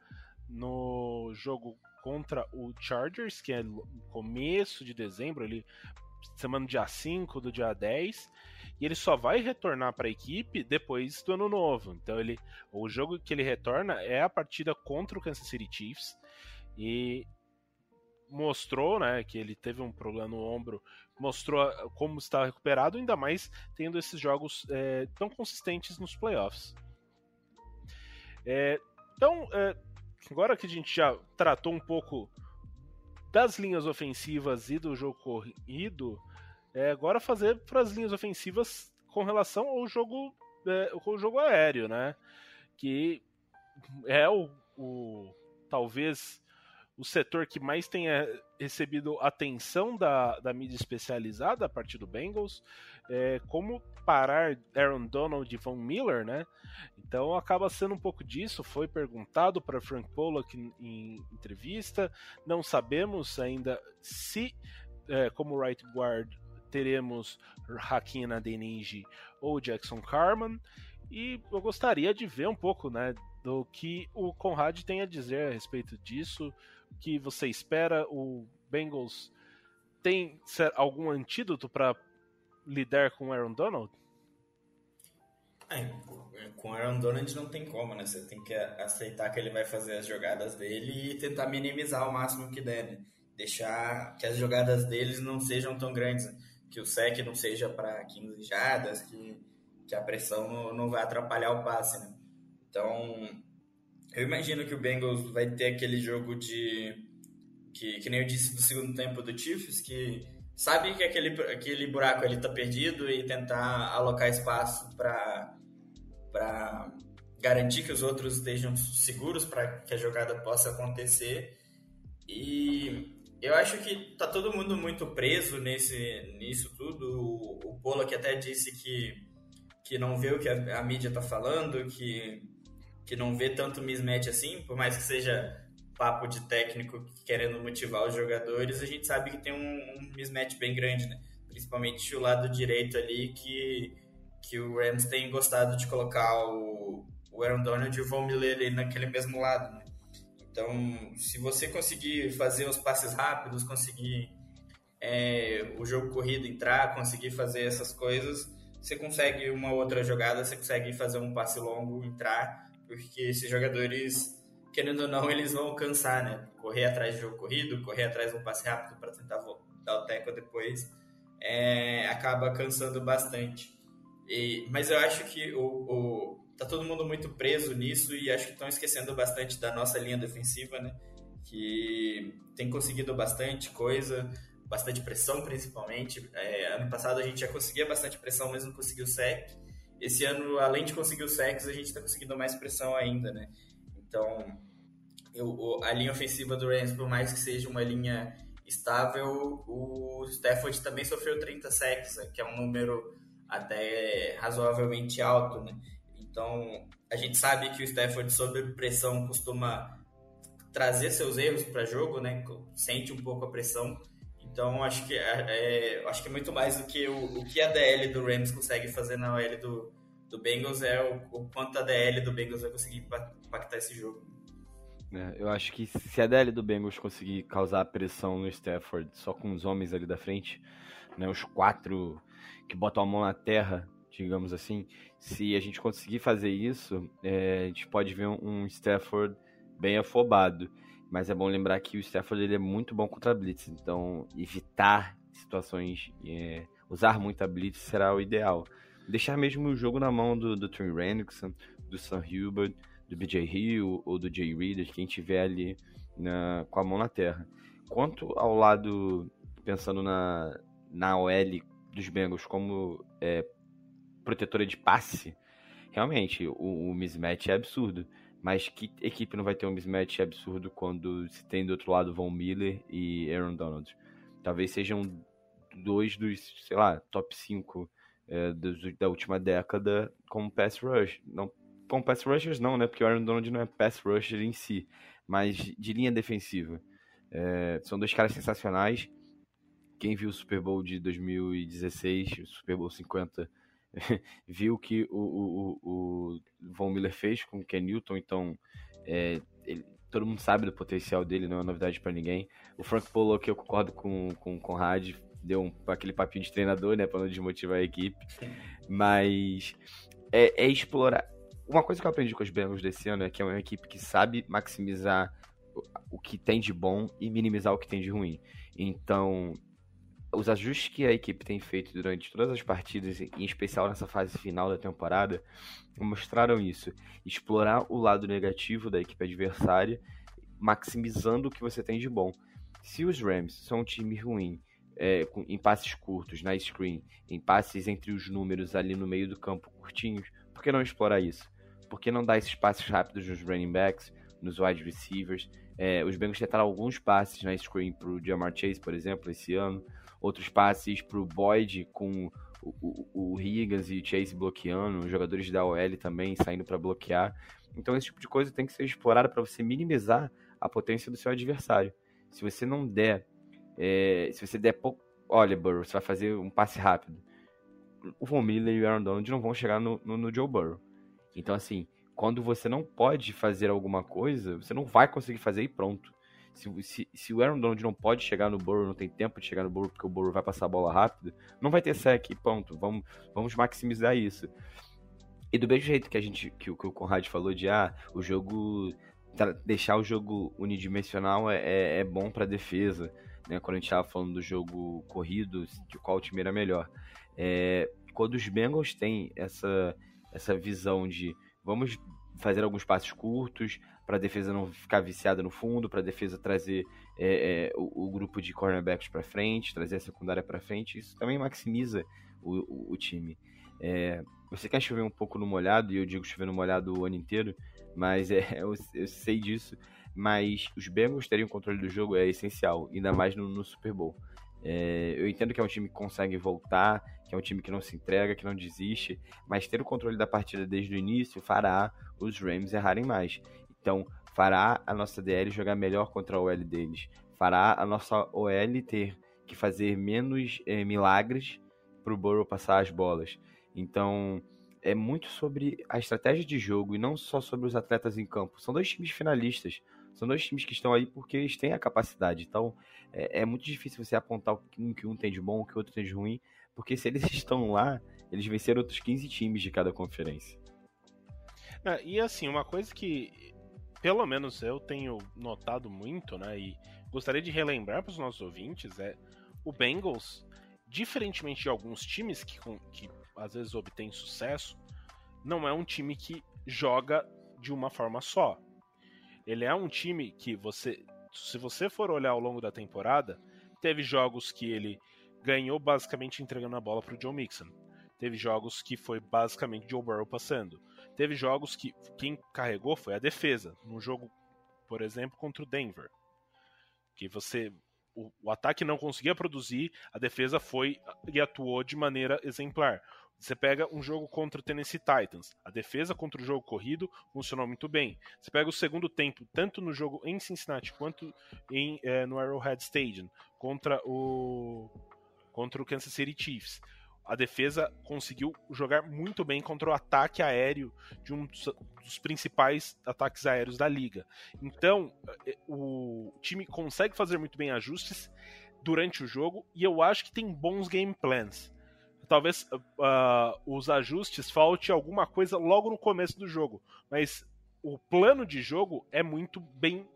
no jogo contra o Chargers, que é no começo de dezembro, ele semana dia 5 do dia 10, e ele só vai retornar para a equipe depois do ano novo. Então ele o jogo que ele retorna é a partida contra o Kansas City Chiefs e mostrou, né, que ele teve um problema no ombro mostrou como está recuperado, ainda mais tendo esses jogos é, tão consistentes nos playoffs. É, então, é, agora que a gente já tratou um pouco das linhas ofensivas e do jogo corrido, é agora fazer para as linhas ofensivas com relação ao jogo, é, com o jogo aéreo, né? Que é o, o talvez o setor que mais tenha recebido atenção da, da mídia especializada a partir do Bengals, é, como parar Aaron Donald e Von Miller, né? Então acaba sendo um pouco disso. Foi perguntado para Frank Pollock em, em, entrevista. Não sabemos ainda se, é, como right guard, teremos Hakim Adeniji ou Jackson Carman. E eu gostaria de ver um pouco, né, do que o Conrad tem a dizer a respeito disso, o que você espera, o Bengals tem algum antídoto para lidar com o Aaron Donald? É, com o Aaron Donald não tem como, né? Você tem que aceitar que ele vai fazer as jogadas dele e tentar minimizar o máximo que der, né? Deixar que as jogadas deles não sejam tão grandes, né? que o sec não seja para 15 jardas, que, que a pressão não, não vai atrapalhar o passe, né? Então, eu imagino que o Bengals vai ter aquele jogo de. Que, que nem eu disse do segundo tempo do Chiefs, que sabe que aquele, aquele buraco ali tá perdido e tentar alocar espaço para garantir que os outros estejam seguros para que a jogada possa acontecer. E eu acho que tá todo mundo muito preso nesse, nisso tudo. O, o Polo que até disse que, que não vê o que a, a mídia tá falando, que que não vê tanto mismatch assim, por mais que seja papo de técnico querendo motivar os jogadores, a gente sabe que tem um, um mismatch bem grande, né? Principalmente o lado direito ali, que, que o Rams tem gostado de colocar o, o Aaron Donald e o Von Miller ali naquele mesmo lado, né? Então, se você conseguir fazer os passes rápidos, conseguir é, o jogo corrido entrar, conseguir fazer essas coisas, você consegue uma outra jogada, você consegue fazer um passe longo, entrar porque esses jogadores, querendo ou não, eles vão cansar, né? Correr atrás de jogo corrido, correr atrás de um passe rápido para tentar dar o teco depois, é, acaba cansando bastante. E, mas eu acho que o, o, tá todo mundo muito preso nisso e acho que estão esquecendo bastante da nossa linha defensiva, né? Que tem conseguido bastante coisa, bastante pressão principalmente. É, ano passado a gente já conseguia bastante pressão, mas não conseguiu sec esse ano, além de conseguir o sacks, a gente está conseguindo mais pressão ainda, né? Então, eu, a linha ofensiva do Rams, por mais que seja uma linha estável, o Stafford também sofreu 30 sacks, né? que é um número até razoavelmente alto, né? Então, a gente sabe que o Stafford sob pressão costuma trazer seus erros para jogo, né? Sente um pouco a pressão. Então, acho que é, é, acho que é muito mais do que o, o que a DL do Rams consegue fazer na OL do, do Bengals é o, o quanto a DL do Bengals vai conseguir impactar esse jogo. É, eu acho que se a DL do Bengals conseguir causar pressão no Stafford só com os homens ali da frente, né, os quatro que botam a mão na terra, digamos assim, se a gente conseguir fazer isso, é, a gente pode ver um, Stafford bem afobado. Mas é bom lembrar que o Stafford ele é muito bom contra blitz, então evitar situações, é, usar muita blitz será o ideal. Deixar mesmo o jogo na mão do, do Trey Rennickson, do Sam Hubert, do BJ Hill ou do Jay Reader, quem tiver ali na, com a mão na terra. Quanto ao lado, pensando na, na OL dos Bengals como é, protetora de passe, realmente o, o mismatch é absurdo. Mas que equipe não vai ter um mismatch absurdo quando se tem do outro lado Von Miller e Aaron Donald? Talvez sejam dois dos, sei lá, top 5 é, da última década como pass rush. Não, como pass rushers não, né? Porque o Aaron Donald não é pass rusher em si, mas de linha defensiva. É, são dois caras sensacionais. Quem viu o Super Bowl de 2016, o Super Bowl 50, viu que o, o, o, Von Miller fez com o Ken Newton, então é, ele, todo mundo sabe do potencial dele, não é novidade para ninguém. O Frank Pollock, eu concordo com, com o Conrad, deu um, aquele papinho de treinador, né, para não desmotivar a equipe, mas é, é, explorar. Uma coisa que eu aprendi com os Bengals desse ano é que é uma equipe que sabe maximizar o, o que tem de bom e minimizar o que tem de ruim. Então, os ajustes que a equipe tem feito durante todas as partidas, em especial nessa fase final da temporada, mostraram isso. Explorar o lado negativo da equipe adversária, maximizando o que você tem de bom. Se os Rams são um time ruim, é, em passes curtos, na screen, em passes entre os números ali no meio do campo curtinhos, por que não explorar isso? Por que não dar esses passes rápidos nos running backs, nos wide receivers? É, os Bengals tentaram alguns passes na screen para o Jamar Chase, por exemplo, esse ano outros passes para o Boyd com o, o, o Higgins e o Chase bloqueando, jogadores da OL também saindo para bloquear. Então esse tipo de coisa tem que ser explorada para você minimizar a potência do seu adversário. Se você não der, é, se você der pouco, olha, Burrow, você vai fazer um passe rápido. O Von Miller e o Aaron Donald não vão chegar no, no, no Joe Burrow. Então assim, quando você não pode fazer alguma coisa, você não vai conseguir fazer e pronto. Se, se, se, o Aaron Donald não pode chegar no Burrow, não tem tempo de chegar no Burrow porque o Burrow vai passar a bola rápido, não vai ter sec, ponto. Vamos, vamos maximizar isso. E do mesmo jeito que a gente que, que o Conrad falou de ah, o jogo deixar o jogo unidimensional é, é, é bom para defesa, né? Quando a gente estava falando do jogo corrido, de qual time era melhor. É, quando os Bengals têm essa essa visão de vamos fazer alguns passos curtos, para a defesa não ficar viciada no fundo, para a defesa trazer é, é, o, o, grupo de cornerbacks para frente, trazer a secundária para frente. Isso também maximiza o, o, o time. É, você quer chover um pouco no molhado, e eu digo chover no molhado o ano inteiro, mas é, eu, eu sei disso. Mas os Bengals terem o controle do jogo é essencial, ainda mais no, no Super Bowl. É, eu entendo que é um time que consegue voltar, que é um time que não se entrega, que não desiste, mas ter o controle da partida desde o início fará os Rams errarem mais. Então, fará a nossa DL jogar melhor contra a OL deles. Fará a nossa OL ter que fazer menos é, milagres para o Burrow passar as bolas. Então, é muito sobre a estratégia de jogo e não só sobre os atletas em campo. São dois times finalistas. São dois times que estão aí porque eles têm a capacidade. Então, é, é muito difícil você apontar o que um tem de bom, o que o outro tem de ruim, porque se eles estão lá, eles venceram outros 15 times de cada conferência. É, e assim, uma coisa que pelo menos eu tenho notado muito, né? E gostaria de relembrar para os nossos ouvintes é o Bengals, diferentemente de alguns times que, que às vezes obtêm sucesso, não é um time que joga de uma forma só. Ele é um time que você, se você for olhar ao longo da temporada, teve jogos que ele ganhou basicamente entregando a bola para o Joe Mixon. Teve jogos que foi basicamente Joe Burrow passando. Teve jogos que quem carregou foi a defesa. Num jogo, por exemplo, contra o Denver. Que você. O, o ataque não conseguia produzir, a defesa foi e atuou de maneira exemplar. Você pega um jogo contra o Tennessee Titans. A defesa contra o jogo corrido funcionou muito bem. Você pega o segundo tempo, tanto no jogo em Cincinnati quanto em, é, no Arrowhead Stadium, contra o, contra o Kansas City Chiefs a defesa conseguiu jogar muito bem contra o ataque aéreo de um dos principais ataques aéreos da liga. Então, eh, o time consegue fazer muito bem ajustes durante o jogo e eu acho que tem bons game plans. Talvez uh, os ajustes falte alguma coisa logo no começo do jogo, mas o plano de jogo é muito bem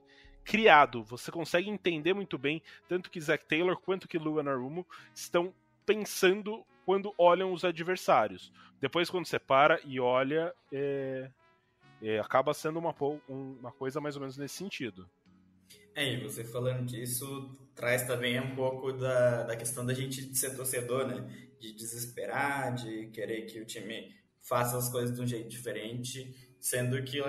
criado. Você consegue entender muito bem tanto que Zach Taylor quanto que Luan Arumo estão pensando quando olham os adversários. Depois, quando você para e olha, é, é, acaba sendo uma, uma coisa mais ou menos nesse sentido. É, e você falando que isso traz também um pouco da, da questão da gente ser torcedor, né? De desesperar, de querer que o time faça as coisas de um jeito diferente, sendo que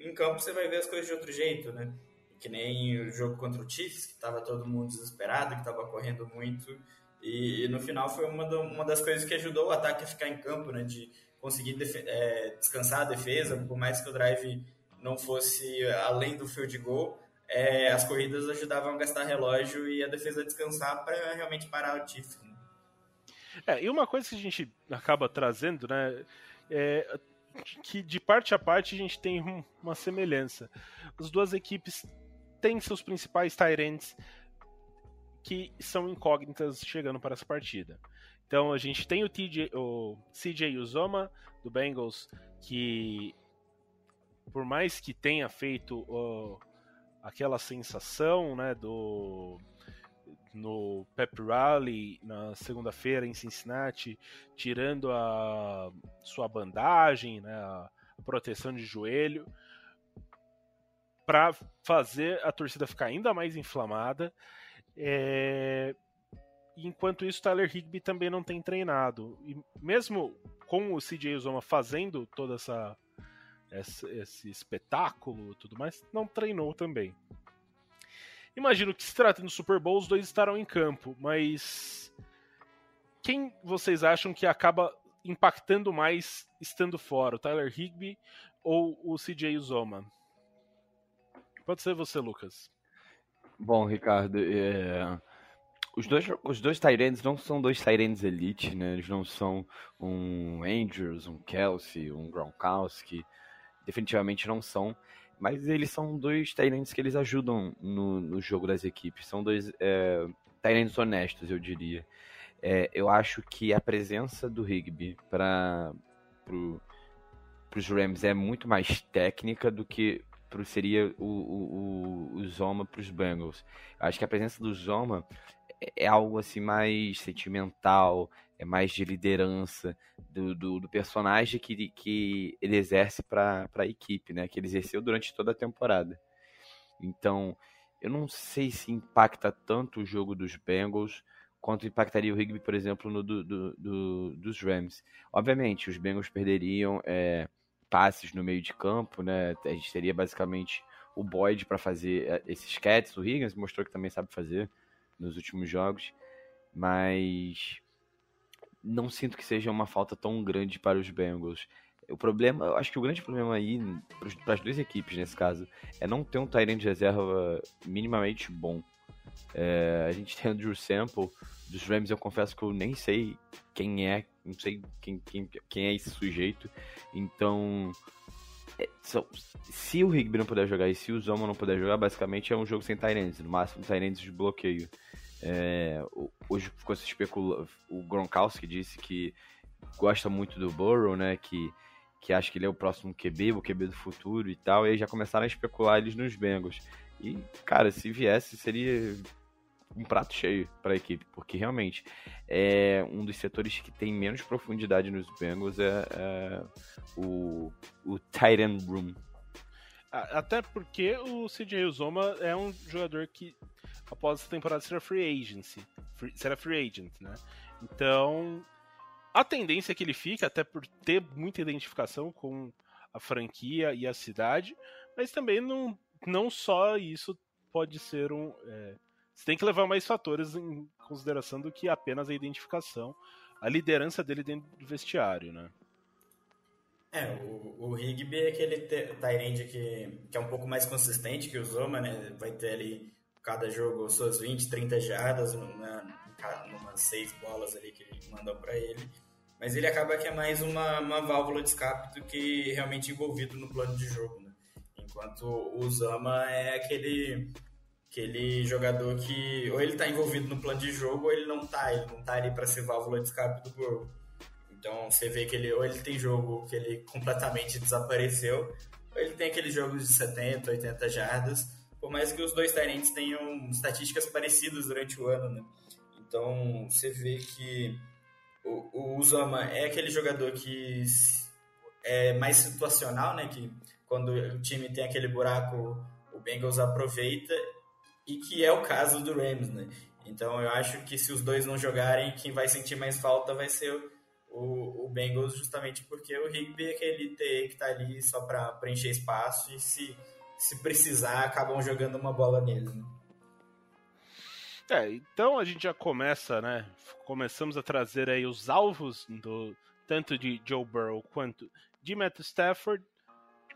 em campo você vai ver as coisas de outro jeito, né? Que nem o jogo contra o Chiefs, que estava todo mundo desesperado, que estava correndo muito, e, e no final foi uma, do, uma das coisas que ajudou o ataque a ficar em campo, né? De conseguir é, descansar a defesa, por mais que o drive não fosse além do field goal, é, as corridas ajudavam a gastar relógio e a defesa descansar para realmente parar o Chiefs. Né? É, e uma coisa que a gente acaba trazendo, né, é que de parte a parte a gente tem uma semelhança. As duas equipes têm seus principais Tyrants, que são incógnitas chegando para essa partida. Então a gente tem o, TJ, o CJ Uzoma do Bengals, que por mais que tenha feito aquela sensação né, do no Pep Rally na segunda-feira em Cincinnati, tirando a sua bandagem, né, a proteção de joelho, para fazer a torcida ficar ainda mais inflamada. É... Enquanto isso, Tyler Higby também não tem treinado. E mesmo com o CJ Uzoma fazendo toda essa esse, esse espetáculo tudo mais, não treinou também. Imagino que se tratando do Super Bowl, os dois estarão em campo, mas quem vocês acham que acaba impactando mais estando fora, o Tyler Higby ou o CJ Uzoma? Pode ser você, Lucas. Bom, Ricardo, é... os dois, os dois Tyrants não são dois Tyrants elite, né? Eles não são um Andrews, um Kelsey, um Gronkowski definitivamente não são. Mas eles são dois Tyrants que eles ajudam no, no jogo das equipes. São dois é, Tyrants honestos, eu diria. É, eu acho que a presença do Higby para pro, os Rams é muito mais técnica do que pro, seria o, o, o, o Zoma para os Bengals. Eu acho que a presença do Zoma é, é algo assim mais sentimental, é mais de liderança do, do, do personagem que, que ele exerce para a equipe, né? Que ele exerceu durante toda a temporada. Então, eu não sei se impacta tanto o jogo dos Bengals quanto impactaria o Rigby, por exemplo, no do, do, do, dos Rams. Obviamente, os Bengals perderiam é, passes no meio de campo, né? A gente teria basicamente o Boyd para fazer é, esses catches. O Higgins mostrou que também sabe fazer nos últimos jogos, mas não sinto que seja uma falta tão grande para os Bengals. O problema, eu acho que o grande problema aí, para as duas equipes nesse caso, é não ter um Tyrant de reserva minimamente bom. É, a gente tem o Drew Sample, dos Rams eu confesso que eu nem sei quem é, não sei quem, quem, quem é esse sujeito. Então, é, so, se o Higby não puder jogar e se o Zoma não puder jogar, basicamente é um jogo sem Tyrants, no máximo Tyrants de bloqueio. É, hoje ficou se especulando. O Gronkowski disse que gosta muito do Burrow, né? Que, que acha que ele é o próximo QB, o QB do futuro e tal. E aí já começaram a especular eles nos Bengals. E, cara, se viesse, seria um prato cheio para a equipe, porque realmente é um dos setores que tem menos profundidade nos Bengals é, é o, o tight room. Até porque o CJ Uzoma é um jogador que após essa temporada será free agency, free, será free agent, né? Então, a tendência é que ele fique, até por ter muita identificação com a franquia e a cidade, mas também não, não só isso pode ser um. É, você tem que levar mais fatores em consideração do que apenas a identificação, a liderança dele dentro do vestiário, né? É, o, o Rigby é aquele Tyrande que, que é um pouco mais consistente que o Zoma, né? Vai ter ali cada jogo suas 20, 30 jardas, numa, umas seis bolas ali que mandam para ele. Mas ele acaba que é mais uma, uma válvula de escape do que realmente envolvido no plano de jogo, né? Enquanto o Zama é aquele, aquele jogador que ou ele está envolvido no plano de jogo ou ele não está, ele não está ali para ser válvula de escape do Burrow. Então você vê que ele ou ele tem jogo que ele completamente desapareceu, ou ele tem aqueles jogos de 70, 80 jardas, por mais que os dois Tyrants tenham estatísticas parecidas durante o ano, né? Então, você vê que o, o Uzama é aquele jogador que é mais situacional, né? Que quando o time tem aquele buraco, o Bengals aproveita e que é o caso do Rams, né? Então, eu acho que se os dois não jogarem, quem vai sentir mais falta vai ser o, o Bengals, justamente porque o Higby é aquele TE que tá ali só para preencher espaço e se se precisar, acabam jogando uma bola nele. Né? É, então a gente já começa, né? Começamos a trazer aí os alvos do tanto de Joe Burrow quanto de Matt Stafford.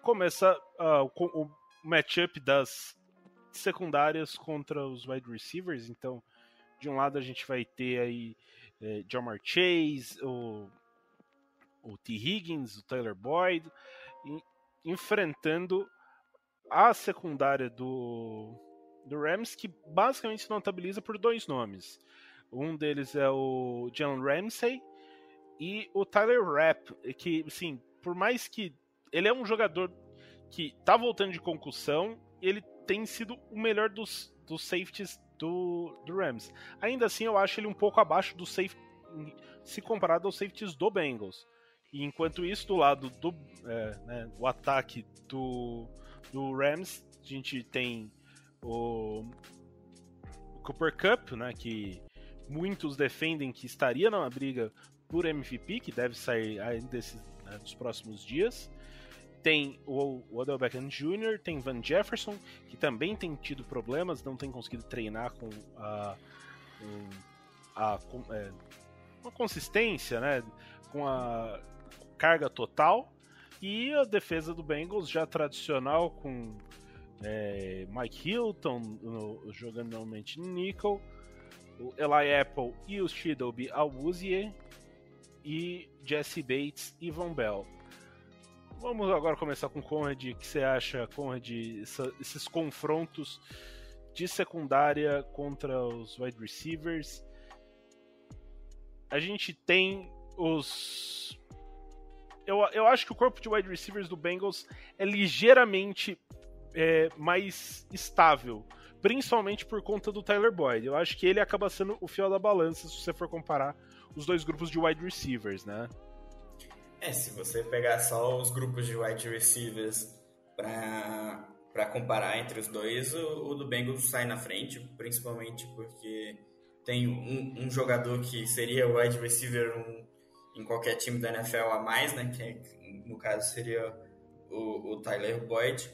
Começa uh, o, o matchup das secundárias contra os wide receivers. Então, de um lado a gente vai ter aí eh, Jamar Chase, o, o T. Higgins, o Tyler Boyd, enfrentando a secundária do, do Rams, que basicamente se notabiliza por dois nomes. Um deles é o John Ramsey e o Tyler Rapp, que, assim, por mais que ele é um jogador que tá voltando de concussão, ele tem sido o melhor dos, dos safeties do, do Rams. Ainda assim, eu acho ele um pouco abaixo do safety, se comparado aos safeties do Bengals. E enquanto isso, do lado do é, né, o ataque do, do Rams, a gente tem o, o Cooper Cup, né, que muitos defendem que estaria numa briga por MVP, que deve sair ainda né, nos próximos dias. Tem o, Odell Beckham Jr., tem Van Jefferson, que também tem tido problemas, não tem conseguido treinar com a, a é, uma consistência, né, com a carga total. E a defesa do Bengals já tradicional com é, Mike Hilton no, jogando normalmente nickel, o Eli Apple e o Shidobi Awuzie e Jesse Bates e Von Bell. Vamos agora começar com Conrad. O que você acha, Conrad, essa, esses confrontos de secundária contra os wide receivers? A gente tem os. Eu, eu acho que o corpo de wide receivers do Bengals é ligeiramente é, mais estável, principalmente por conta do Tyler Boyd. Eu acho que ele acaba sendo o fiel da balança se você for comparar os dois grupos de wide receivers, né? É, se você pegar só os grupos de wide receivers para para comparar entre os dois, o, o, do Bengals sai na frente, principalmente porque tem um, um jogador que seria wide receiver em qualquer time da NFL a mais, né? Que no caso seria o, o Tyler Boyd,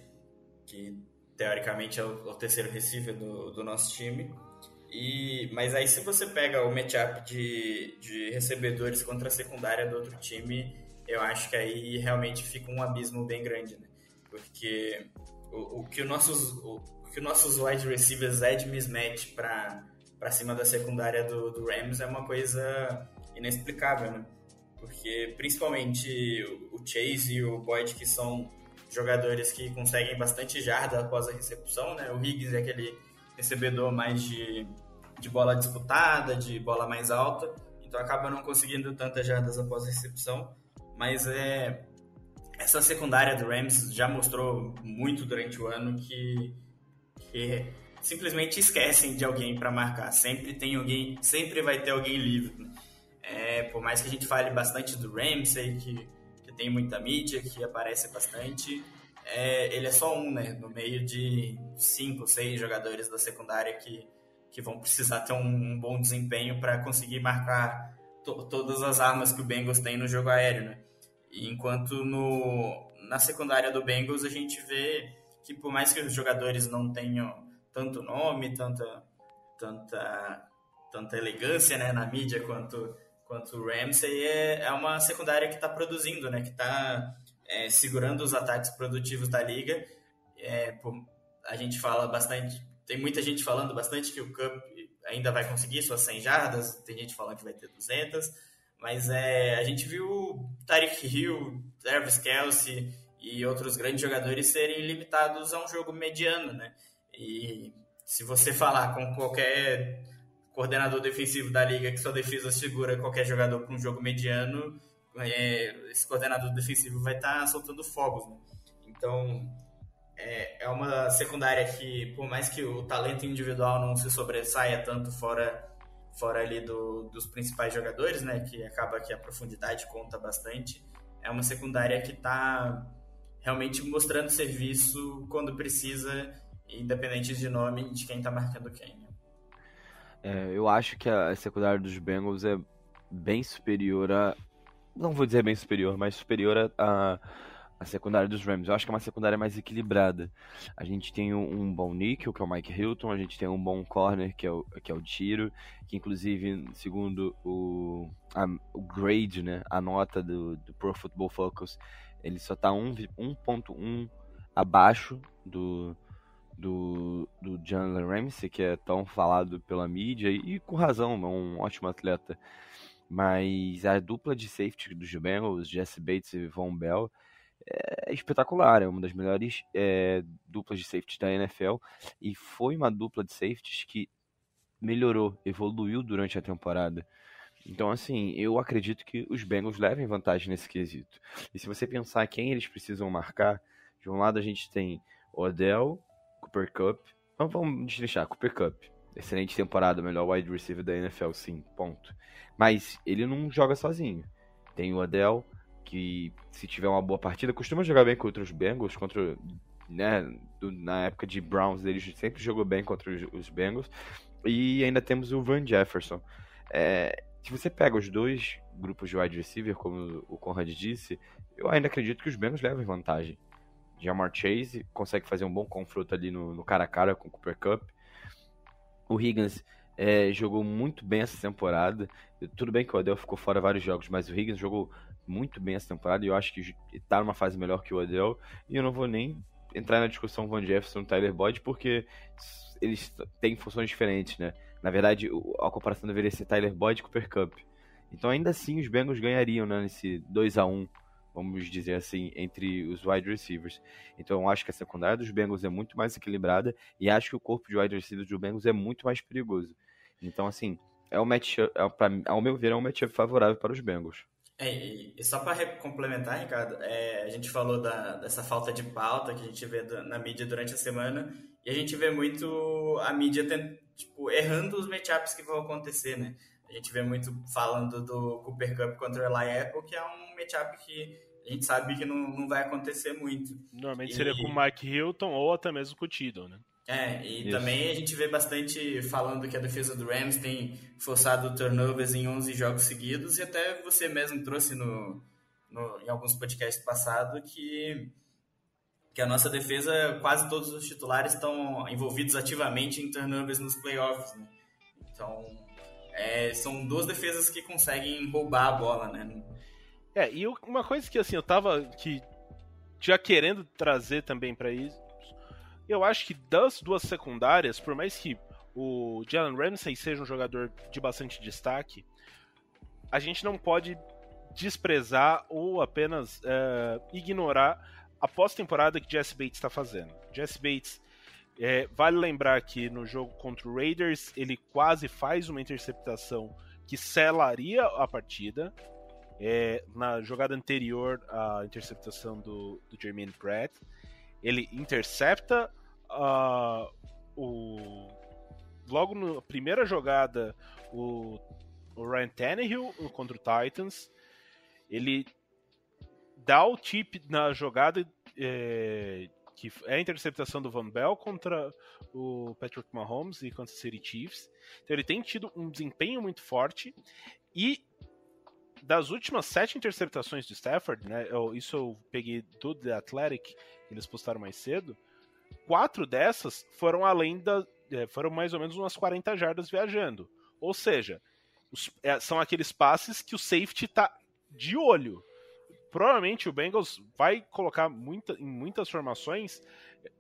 que teoricamente é o, o terceiro receiver do, do nosso time. E, mas aí se você pega o matchup de, de recebedores contra a secundária do outro time, eu acho que aí realmente fica um abismo bem grande, né? Porque o, o que, os nossos, o, o, que os nossos wide receivers é de mismatch para cima da secundária do, do Rams é uma coisa inexplicável, né? Porque principalmente o Chase e o Boyd, que são jogadores que conseguem bastante jarda após a recepção, né? O Higgins é aquele recebedor mais de, de bola disputada, de bola mais alta, então acaba não conseguindo tantas jardas após a recepção, mas é essa secundária do Rams já mostrou muito durante o ano que, que simplesmente esquecem de alguém para marcar. Sempre tem alguém, sempre vai ter alguém livre. É, por mais que a gente fale bastante do Ramsey, que, que tem muita mídia, que aparece bastante, é, ele é só um, né? No meio de cinco, seis jogadores da secundária que, que vão precisar ter um, um bom desempenho para conseguir marcar to, todas as armas que o Bengals tem no jogo aéreo, né? Enquanto no, na secundária do Bengals a gente vê que por mais que os jogadores não tenham tanto nome, tanta, tanta, tanta elegância né, na mídia quanto, quanto o Ramsey, é, é uma secundária que está produzindo, né? Que está é, segurando os ataques produtivos da liga. É, a gente fala bastante, tem muita gente falando bastante que o Cup ainda vai conseguir suas 100 jardas, tem gente falando que vai ter 200, mas é, a gente viu Tarek Hill, Travis Kelsey e outros grandes jogadores serem limitados a um jogo mediano, né? E se você falar com qualquer coordenador defensivo da liga que sua defesa segura qualquer jogador para um jogo mediano, é, esse coordenador defensivo vai estar tá soltando fogos. Né? Então, é, é uma secundária que, por mais que o talento individual não se sobressaia tanto fora fora ali do, dos principais jogadores, né, que acaba que a profundidade conta bastante, é uma secundária que está realmente mostrando serviço quando precisa, independente de nome de quem está marcando quem. É, eu acho que a secundária dos Bengals é bem superior a, não vou dizer bem superior, mas superior a, a, secundária dos Rams. Eu acho que é uma secundária mais equilibrada. A gente tem um, um, bom nickel, que é o Mike Hilton, a gente tem um bom corner, que é o, que é o Tiro, que inclusive, segundo o, a, o grade, né, a nota do, do Pro Football Focus, ele só está 1.1 abaixo do, do, do Jalen Ramsey, que é tão falado pela mídia, e, com razão, é um ótimo atleta. Mas a dupla de safety dos Bengals, Jesse Bates e Von Bell, é espetacular. É uma das melhores é, duplas de safety da NFL. E foi uma dupla de safeties que melhorou, evoluiu durante a temporada. Então, assim, eu acredito que os Bengals levem vantagem nesse quesito. E se você pensar quem eles precisam marcar, de um lado a gente tem Odell, Cooper Cup. Vamos, vamos destrinchar, Cooper Cup. excelente temporada, melhor wide receiver da NFL, sim, ponto. Mas ele não joga sozinho. Tem o Adele, que se tiver uma boa partida, costuma jogar bem contra os Bengals, contra, né, na época de Browns ele sempre jogou bem contra os, os Bengals. E ainda temos o Van Jefferson. É, se você pega os dois grupos de wide receiver, como o Conrad disse, eu ainda acredito que os Bengals levem vantagem. Jamar Chase consegue fazer um bom confronto ali no, no cara a cara com o Cooper Cup. O Higgins é, jogou muito bem essa temporada. Tudo bem que o Odell ficou fora vários jogos, mas o Higgins jogou muito bem essa temporada e eu acho que está numa fase melhor que o Odell. E eu não vou nem entrar na discussão Van Jefferson e Tyler Boyd, porque eles têm funções diferentes, né? Na verdade, a comparação deveria ser Tyler Boyd e Cooper Cup. Então, ainda assim, os Bengals ganhariam né, nesse 2 a 1 vamos dizer assim, entre os wide receivers. Então acho que a secundária dos Bengals é muito mais equilibrada e acho que o corpo de wide receivers dos Bengals é muito mais perigoso. Então, assim, é um matchup, é, pra, ao meu ver, é um matchup favorável para os Bengals. É, e só para complementar, Ricardo, é, a gente falou da, dessa falta de pauta que a gente vê na mídia durante a semana e a gente vê muito a mídia tipo, errando os matchups que vão acontecer, né? A gente vê muito falando do Cooper Cup contra o Eli Apple, que é um matchup que a gente sabe que não, não vai acontecer muito. Normalmente e... seria com o Mike Hilton ou até mesmo com o Tidon, né? É, e Isso. também a gente vê bastante falando que a defesa do Rams tem forçado turnovers em 11 jogos seguidos, e até você mesmo trouxe no, no, em alguns podcasts passados que, que a nossa defesa, quase todos os titulares estão envolvidos ativamente em turnovers nos playoffs. Né? Então, é, são duas defesas que conseguem roubar a bola, né? É, e uma coisa que assim, eu tava que já querendo trazer também para isso, eu acho que das duas secundárias, por mais que o Jalen Ramsey seja um jogador de bastante destaque, a gente não pode desprezar ou apenas é, ignorar a pós-temporada que Jesse Bates está fazendo. Jesse Bates, é, vale lembrar que no jogo contra o Raiders ele quase faz uma interceptação que selaria a partida. É, na jogada anterior à interceptação do, do Jermaine Pratt, ele intercepta uh, o logo na primeira jogada o, o Ryan Tannehill contra o Titans ele dá o tip na jogada é, que é a interceptação do Van Bell contra o Patrick Mahomes e Kansas City Chiefs. Então ele tem tido um desempenho muito forte e das últimas sete interceptações do Stafford, né? Eu, isso eu peguei do The Athletic, eles postaram mais cedo. Quatro dessas foram além da. É, foram mais ou menos umas 40 jardas viajando. Ou seja, os, é, são aqueles passes que o safety tá de olho. Provavelmente o Bengals vai colocar muita, em muitas formações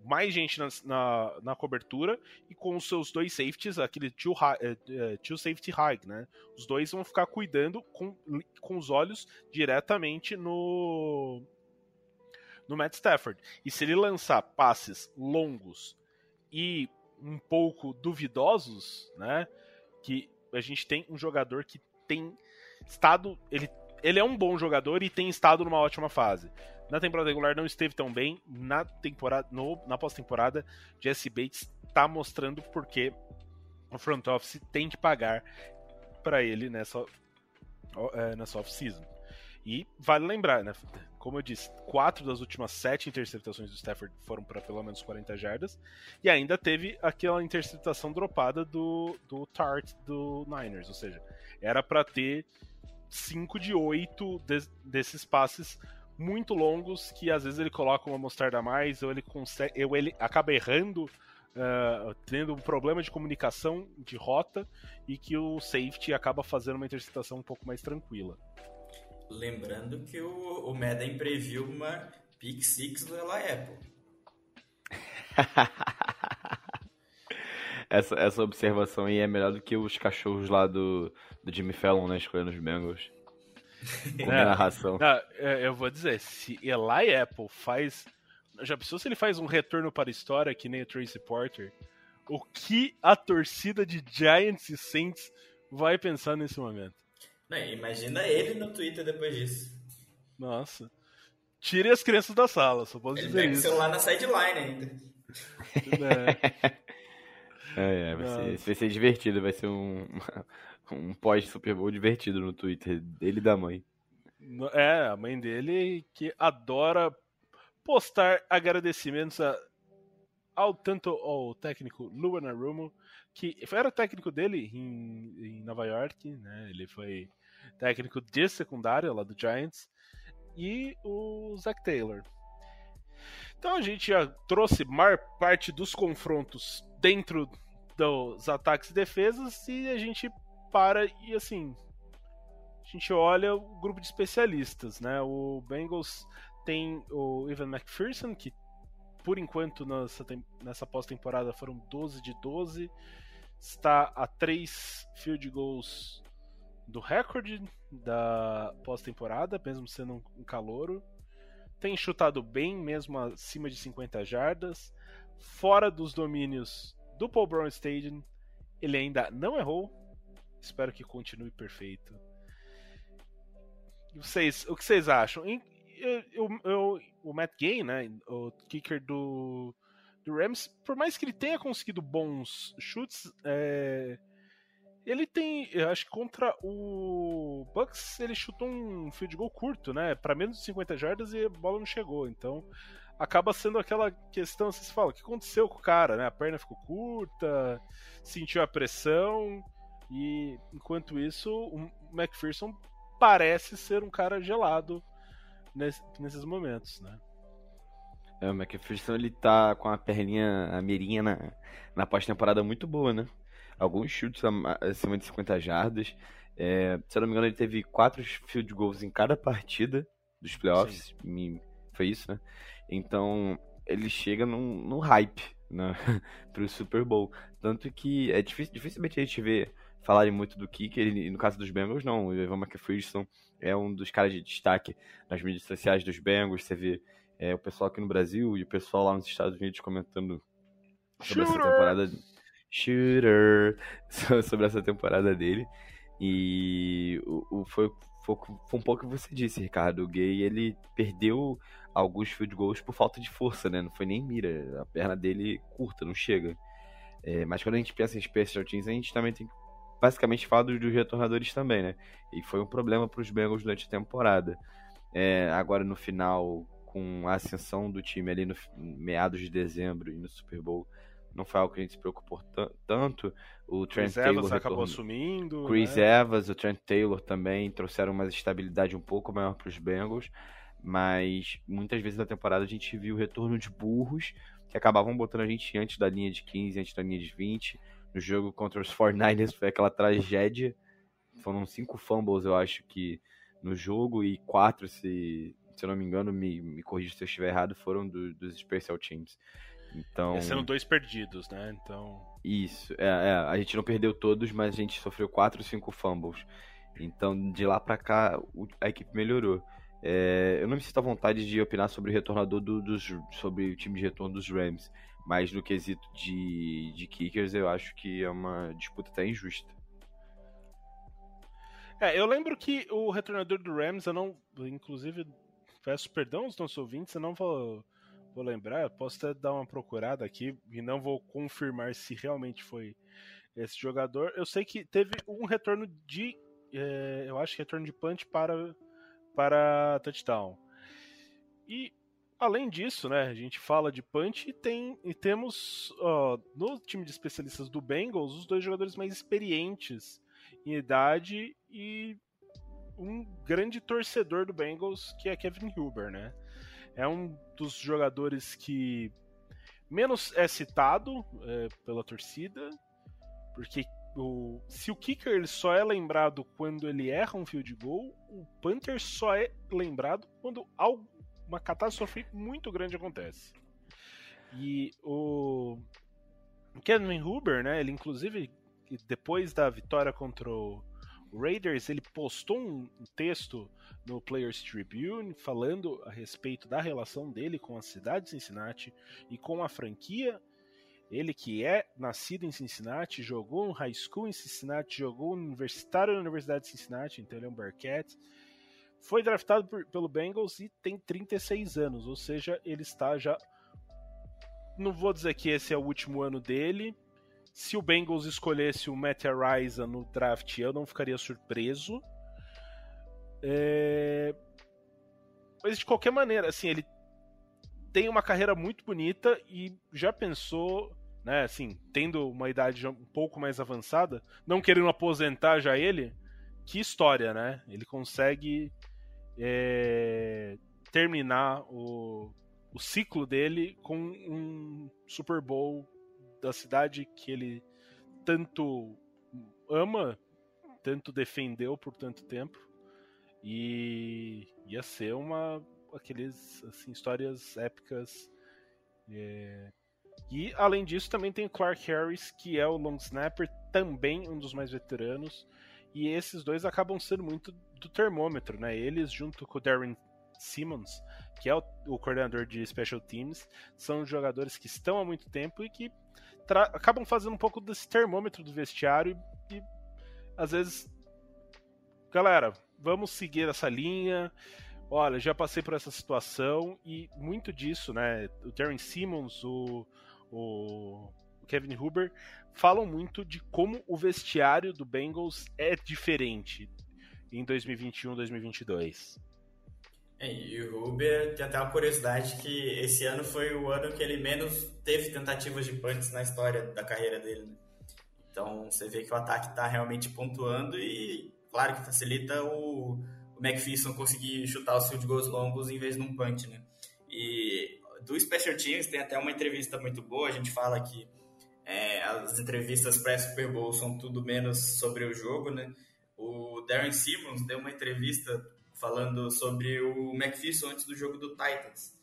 mais gente na, na, na, cobertura e com os seus dois safeties, aquele two, high, uh, two safety high, né? Os dois vão ficar cuidando com, com os olhos diretamente no no Matt Stafford. E se ele lançar passes longos e um pouco duvidosos, né? Que a gente tem um jogador que tem estado, ele ele é um bom jogador e tem estado numa ótima fase. Na temporada regular não esteve tão bem. Na temporada, no, na pós-temporada, Jesse Bates está mostrando porque o front office tem que pagar para ele nessa, é, nessa off-season. E vale lembrar, né? Como eu disse, quatro das últimas sete interceptações do Stafford foram para pelo menos 40 jardas. E ainda teve aquela interceptação dropada do, do Tart do Niners. Ou seja, era para ter 5 de 8 de, desses passes muito longos que às vezes ele coloca uma mostarda a mais ou ele consegue ou ele acaba errando uh, tendo um problema de comunicação de rota e que o safety acaba fazendo uma interceptação um pouco mais tranquila. Lembrando que o, o Madden previu uma pick six do Eli Apple. essa, essa observação aí é melhor do que os cachorros lá do, do Jimmy Fallon, né, escolhendo os Bengals. Com é, narração. Não, eu vou dizer, se Eli Apple faz. Já pensou se ele faz um retorno para a história que nem o Tracy Porter? O que a torcida de Giants e Saints vai pensar nesse momento? Não, imagina ele no Twitter depois disso. Nossa. Tire as crianças da sala, só posso ele dizer pega isso. o celular na sideline ainda. É. É, é, vai, ser, vai ser divertido, vai ser um, um pós-Super Bowl divertido no Twitter dele e da mãe. É, a mãe dele que adora postar agradecimentos a- ao tanto ao técnico Luan Arumo, que era técnico dele em, em Nova York, né? Ele foi técnico de secundária lá do Giants, e o Zach Taylor. Então a gente já trouxe maior parte dos confrontos dentro dos ataques e defesas e a gente para e assim a gente olha o grupo de especialistas, né? O Bengals tem o Evan McPherson, que por enquanto nessa, nessa pós-temporada foram 12 de 12, está a 3 field goals do recorde da pós-temporada, mesmo sendo um, um calouro. Tem chutado bem, mesmo acima de 50 jardas. Fora dos domínios do Paul Brown Stadium, ele ainda não errou. Espero que continue perfeito. Vocês, o que vocês acham? Eu- eu- o Matt Gay, né, o kicker do, do Rams, por mais que ele tenha conseguido bons chutes, é, ele tem, eu acho que contra o Bucks ele chutou um field goal curto, né, para menos de 50 jardas e a bola não chegou. Então acaba sendo aquela questão, vocês falam, o que aconteceu com o cara, né? A perna ficou curta, sentiu a pressão e enquanto isso o McPherson parece ser um cara gelado nesse- nesses momentos, né? É, o McPherson ele tá com a perninha, a mirinha na, na pós-temporada muito boa, né? Alguns chutes acima de 50 jardas. É, se eu não me engano, ele teve quatro field goals em cada partida dos playoffs. Me- Foi isso, né? Então, ele chega num, num hype né? pro Super Bowl. Tanto que é difícil, dificilmente a gente vê falarem muito do kicker. E no caso dos Bengals, não. O Evan McPherson é um dos caras de destaque nas mídias sociais dos Bengals. Você vê é, o pessoal aqui no Brasil e o pessoal lá nos Estados Unidos comentando sobre essa Shooter! temporada. Shooter! so- Sobre essa temporada dele. E o, o- foi, foi, foi um pouco o que você disse, Ricardo. O Gay ele perdeu alguns field goals por falta de força, né? Não foi nem mira. A perna dele curta, não chega. É, mas quando a gente pensa em special teams, a gente também tem que basicamente falar dos, dos retornadores também, né? E foi um problema para os Bengals durante a temporada. É, agora no final, com a ascensão do time ali no meados de dezembro e no Super Bowl, não foi algo que a gente se preocupou tan- tanto. O Trent Chris Taylor Evans acabou assumindo. Chris né? Evans, o Trent Taylor também trouxeram uma estabilidade um pouco maior para os Bengals, mas muitas vezes na temporada a gente viu o retorno de burros que acabavam botando a gente antes da linha de 15, antes da linha de 20. No jogo contra os 49ers foi aquela tragédia. Foram cinco fumbles, eu acho que no jogo, e quatro, se, se eu não me engano, me, me corrija se eu estiver errado, foram do- dos Special Teams. Então. É, Sendo dois perdidos, né? Então. Isso, é, é, a gente não perdeu todos, mas a gente sofreu 4 ou 5 fumbles. Então, de lá pra cá, a equipe melhorou. É, eu não me sinto à vontade de opinar sobre o retornador do- dos. sobre o time de retorno dos Rams. Mas no quesito de, de kickers, eu acho que é uma disputa até injusta. É, eu lembro que o retornador do Rams, eu não. Inclusive, peço perdão aos nossos ouvintes, eu não vou, vou lembrar, posso até dar uma procurada aqui e não vou confirmar se realmente foi esse jogador. Eu sei que teve um retorno de. é, eu acho que retorno de punch para, para touchdown. E além disso, né, a gente fala de punch e, tem, e temos no time de especialistas do Bengals os dois jogadores mais experientes em idade e um grande torcedor do Bengals, que é Kevin Huber, né? É um dos jogadores que menos é citado é, pela torcida, porque o, se o kicker só é lembrado quando ele erra um field goal, o punter só é lembrado quando algo, uma catástrofe muito grande acontece. E o Kevin Huber, né? Ele inclusive depois da vitória contra o Raiders, ele postou um texto no Players Tribune falando a respeito da relação dele com a cidade de Cincinnati e com a franquia. Ele que é nascido em Cincinnati, jogou no high school em Cincinnati, jogou no universitário na Universidade de Cincinnati, então ele é um Bearcat. Foi draftado por, pelo Bengals e tem 36 anos, ou seja, ele está já. Não vou dizer que esse é o último ano dele, Se o Bengals escolhesse o Matt Araiza no draft, eu não ficaria surpreso. É... Mas de qualquer maneira, assim, ele tem uma carreira muito bonita e já pensou, né, assim, tendo uma idade um pouco mais avançada, não querendo aposentar já ele, que história, né? Ele consegue é, terminar o, o ciclo dele com um Super Bowl da cidade que ele tanto ama, tanto defendeu por tanto tempo. E ia ser uma aqueles assim, histórias épicas. É... E além disso, também tem o Clark Harris, que é o long snapper, também um dos mais veteranos. E esses dois acabam sendo muito do termômetro, né? Eles, junto com o Darren Simmons, que é o, o coordenador de Special Teams, são jogadores que estão há muito tempo e que acabam fazendo um pouco desse termômetro do vestiário e, e às vezes, galera, vamos seguir essa linha. Olha, já passei por essa situação e muito disso, né? O Terry Simmons, o, o Kevin Huber falam muito de como o vestiário do Bengals é diferente em 2021, 2022. É, e o Huber tem até uma curiosidade que esse ano foi o ano que ele menos teve tentativas de punts na história da carreira dele. Né? Então você vê que o ataque está realmente pontuando e claro que facilita o, o McPherson conseguir chutar os field goals longos em vez de um punch, né? E do Special Teams tem até uma entrevista muito boa, a gente fala que é, as entrevistas pré-Super Bowl são tudo menos sobre o jogo, né? O Darren Simmons deu uma entrevista falando sobre o McPherson antes do jogo do Titans,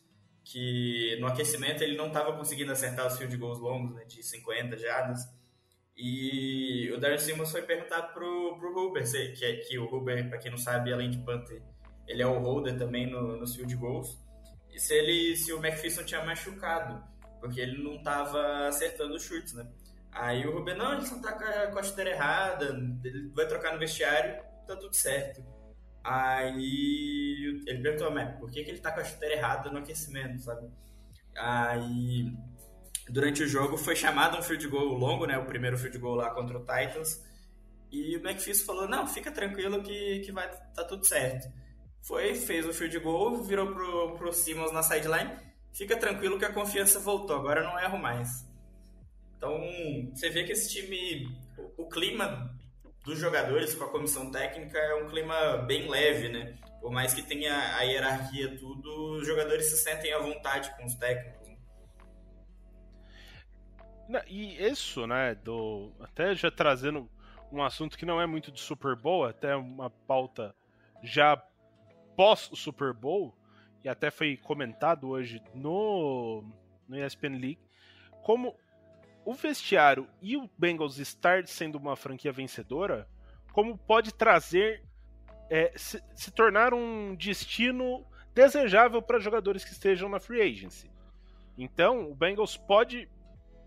que no aquecimento ele não estava conseguindo acertar os field goals longos, né, de 50 jardas, e o Darren Simmons foi perguntar pro, pro Huber, que, é, que o Huber, para quem não sabe, além de punter, ele é o holder também no, nos field goals, e se, ele, se o McPherson tinha machucado, porque ele não estava acertando os chutes, né? Aí o Ruben, não, ele só tá com a chuteira errada, ele vai trocar no vestiário, tá tudo certo. Aí ele perguntou, mas por que, que ele tá com a chuteira errada no aquecimento, sabe? Aí durante o jogo foi chamado um field goal longo, né? O primeiro field goal lá contra o Titans. E o McPherson falou, não, fica tranquilo que, que vai tá tudo certo. Foi, fez o field goal, virou pro, pro Simmons na sideline. Fica tranquilo que a confiança voltou, agora não erro mais. Então, você vê que esse time, o, clima dos jogadores com a comissão técnica é um clima bem leve, né? Por mais que tenha a hierarquia tudo, os jogadores se sentem à vontade com os técnicos. E isso, né, do até já trazendo um assunto que não é muito de Super Bowl, até uma pauta já pós o Super Bowl, e até foi comentado hoje no, no ESPN League, como o vestiário e o Bengals estar sendo uma franquia vencedora, como pode trazer é, se, se, tornar um destino desejável para jogadores que estejam na free agency. Então, o Bengals pode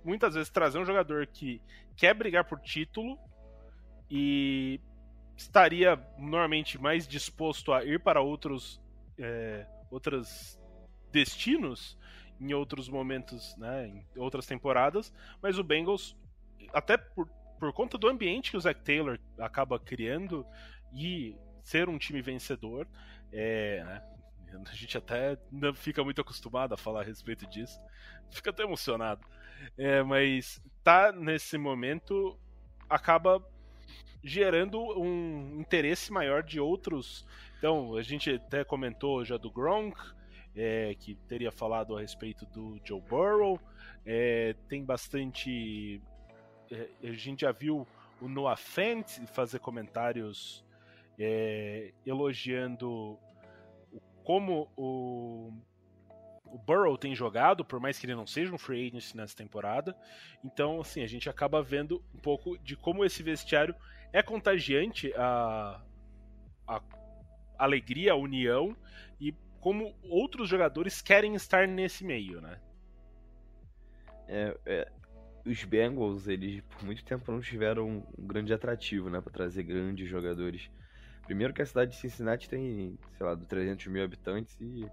muitas vezes trazer um jogador que quer brigar por título e estaria normalmente mais disposto a ir para outros é, outros destinos em outros momentos, né, em outras temporadas, mas o Bengals, até por, por conta do ambiente que o Zach Taylor acaba criando e ser um time vencedor, é, né, a gente até não fica muito acostumado a falar a respeito disso, fica até emocionado, é, mas tá nesse momento acaba gerando um interesse maior de outros. Então, a gente até comentou já do Gronk, é, que teria falado a respeito do Joe Burrow. É, tem bastante. É, a gente já viu o Noah Fent fazer comentários é, elogiando como o, o Burrow tem jogado, por mais que ele não seja um free agent nessa temporada. Então, assim, a gente acaba vendo um pouco de como esse vestiário é contagiante a, a alegria, a união e como outros jogadores querem estar nesse meio, né? É, é, os Bengals, eles por muito tempo não tiveram um grande atrativo, né, para trazer grandes jogadores. Primeiro que a cidade de Cincinnati tem, sei lá, 300 mil habitantes e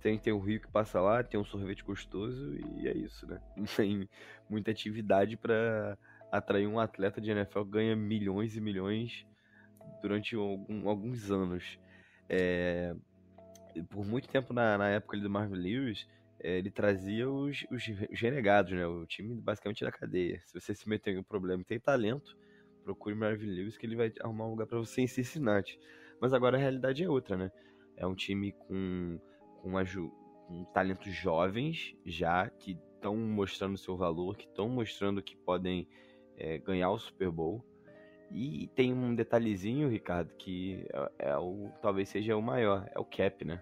tem, tem o rio que passa lá, tem um sorvete gostoso e é isso, né? Não tem muita atividade para atrair um atleta de NFL ganha milhões e milhões durante algum, alguns anos. É, por muito tempo na, na época do Marvin Lewis, é, ele trazia os, os, os, renegados, né? O time basicamente da cadeia. Se você se meter em um problema e tem talento, procure Marvin Lewis que ele vai arrumar um lugar para você em Cincinnati. Mas agora a realidade é outra, né? É um time com, com, com talentos jovens já que estão mostrando seu valor, que estão mostrando que podem é, ganhar o Super Bowl. E tem um detalhezinho, Ricardo, que é, é, o talvez seja o maior, é o cap, né?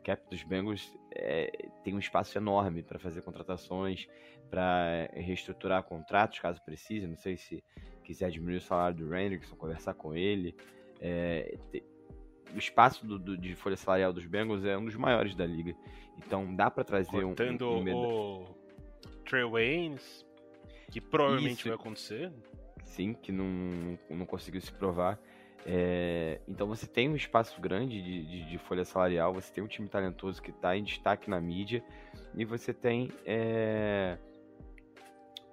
O cap dos Bengals é, tem um espaço enorme para fazer contratações, para reestruturar contratos, caso precise. Não sei se quiser diminuir o salário do Hendrickson, conversar com ele. É, te, o espaço do, do, de folha salarial dos Bengals é um dos maiores da liga. Então dá para trazer Cortando um, um, o Trey Waynes, que provavelmente Isso. vai acontecer. Sim, que não, não conseguiu se provar. É, então você tem um espaço grande de, de, de, folha salarial, você tem um time talentoso que está em destaque na mídia, e você tem é,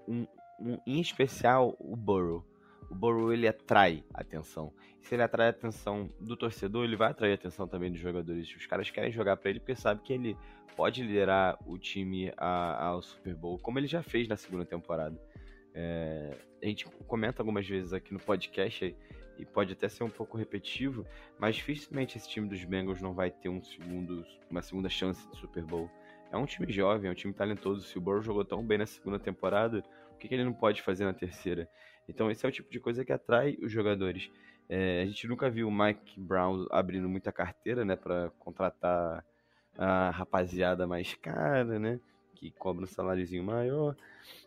um, um, em especial o Burrow. O Burrow ele atrai atenção. Se ele atrai a atenção do torcedor, ele vai atrair a atenção também dos jogadores. Os caras querem jogar para ele porque sabem que ele pode liderar o time ao Super Bowl, como ele já fez na segunda temporada. É, a gente comenta algumas vezes aqui no podcast e pode até ser um pouco repetitivo, mas dificilmente esse time dos Bengals não vai ter um segundo, uma segunda chance de Super Bowl. É um time jovem, é um time talentoso. Se o Burrow jogou tão bem na segunda temporada, o que, que ele não pode fazer na terceira? Então esse é o tipo de coisa que atrai os jogadores. É, a gente nunca viu o Mike Brown abrindo muita carteira, né, para contratar a rapaziada mais cara, né, que cobra um saláriozinho maior.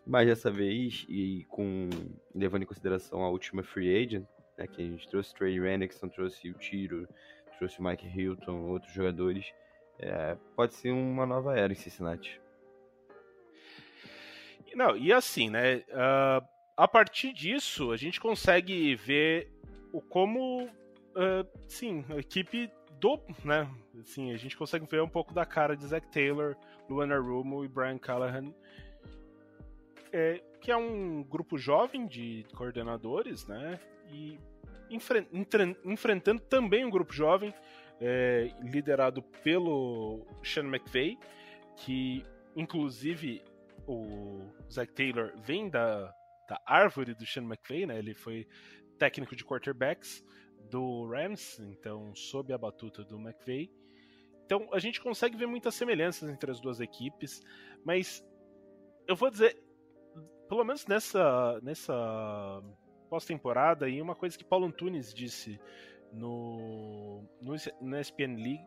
Mas dessa vez, e com levando em consideração a última free agent, né, que a gente trouxe Trey Rennickson, trouxe o Tiro, trouxe o Mike Hilton, outros jogadores, é, pode ser uma nova era em Cincinnati. Não, e assim, né? Uh, a partir disso, a gente consegue ver o como, uh, sim, a equipe do, né? Assim, a gente consegue ver um pouco da cara de Zach Taylor, Luana Rumo e Brian Callahan, é, que é um grupo jovem de coordenadores, né? E enfre enfrentando também um grupo jovem é, liderado pelo Sean McVay, que inclusive o Zach Taylor vem da, da árvore do Sean McVay, né? Ele foi técnico de quarterbacks do Rams, então sob a batuta do McVay. Então a gente consegue ver muitas semelhanças entre as duas equipes, mas eu vou dizer, pelo menos nessa nessa pós-temporada, e uma coisa que Paulo Antunes disse no, no, no ESPN League,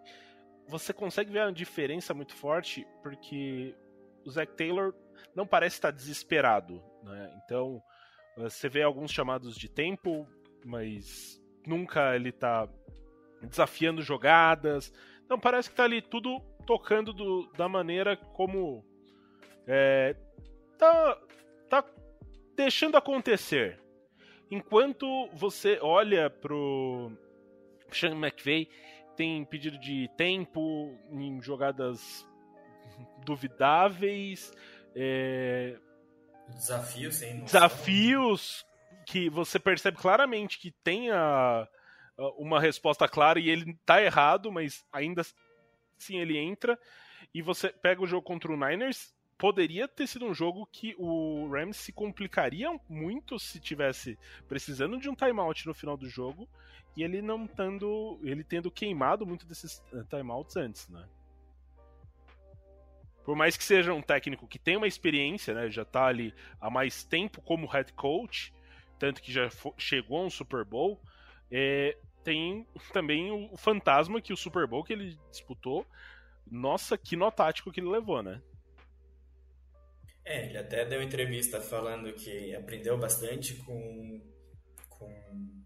você consegue ver a diferença muito forte porque o Zach Taylor não parece estar desesperado, né? Então você vê alguns chamados de tempo, mas nunca ele está desafiando jogadas. Não, parece que está ali tudo tocando do, da maneira como é, tá, tá deixando acontecer. Enquanto você olha pro Sean McVay, tem pedido de tempo em jogadas duvidáveis. É... Desafios sem Desafios que você percebe claramente que tem a, a, uma resposta clara e ele tá errado, mas ainda assim ele entra. E você pega o jogo contra o Niners, poderia ter sido um jogo que o Rams se complicaria muito se tivesse precisando de um timeout no final do jogo e ele não tendo ele tendo queimado muito desses eh, timeouts antes, né? Por mais que seja um técnico que tem uma experiência, né, já tá ali há mais tempo como head coach, tanto que já chegou a um Super Bowl, é, tem também o fantasma que o Super Bowl que ele disputou, nossa, que nó tático que ele levou, né? É, ele até deu entrevista falando que aprendeu bastante com, com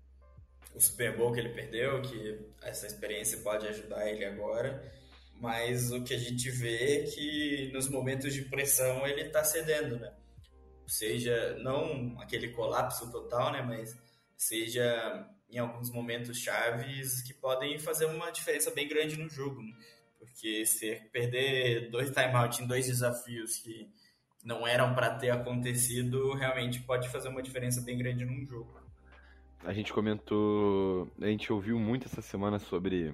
o Super Bowl que ele perdeu, que essa experiência pode ajudar ele agora, mas o que a gente vê é que nos momentos de pressão ele está cedendo, né? Seja não aquele colapso total, né, mas seja em alguns momentos chaves que podem fazer uma diferença bem grande no jogo. Né? Porque se perder dois timeouts em dois desafios que não eram para ter acontecido, realmente pode fazer uma diferença bem grande num jogo. A gente comentou, a gente ouviu muito essa semana sobre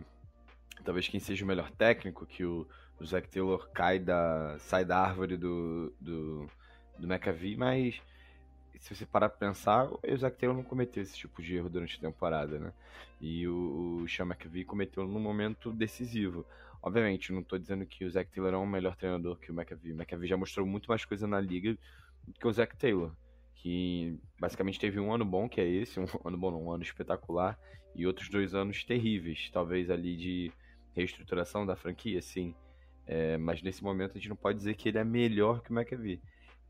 talvez quem seja o melhor técnico, que o, o Zac Taylor cai da, sai da árvore do, do, do McAvee, mas se você parar pra pensar, o Zac Taylor não cometeu esse tipo de erro durante a temporada, né? E o, o Sean McVie cometeu no momento decisivo. Obviamente, não estou dizendo que o Zac Taylor é um melhor treinador que o McAvee. O McAvee já mostrou muito mais coisa na liga do que o Zac Taylor. Que basicamente teve um ano bom, que é esse, um ano bom um ano espetacular, e outros dois anos terríveis, talvez ali de reestruturação da franquia, sim. É, mas nesse momento a gente não pode dizer que ele é melhor que o McAvee.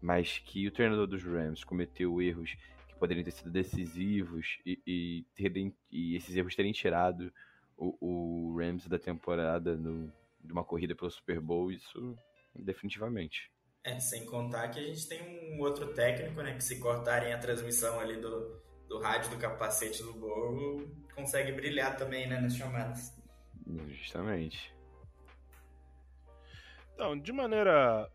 Mas que o treinador dos Rams cometeu erros que poderiam ter sido decisivos e, e, terem, e esses erros terem tirado o, o Rams da temporada no, de uma corrida pelo Super Bowl, isso definitivamente. É, sem contar que a gente tem um outro técnico, né, que se cortarem a transmissão ali do, do rádio do capacete do Borgo, consegue brilhar também, né, nas chamadas. Justamente. Então, de maneira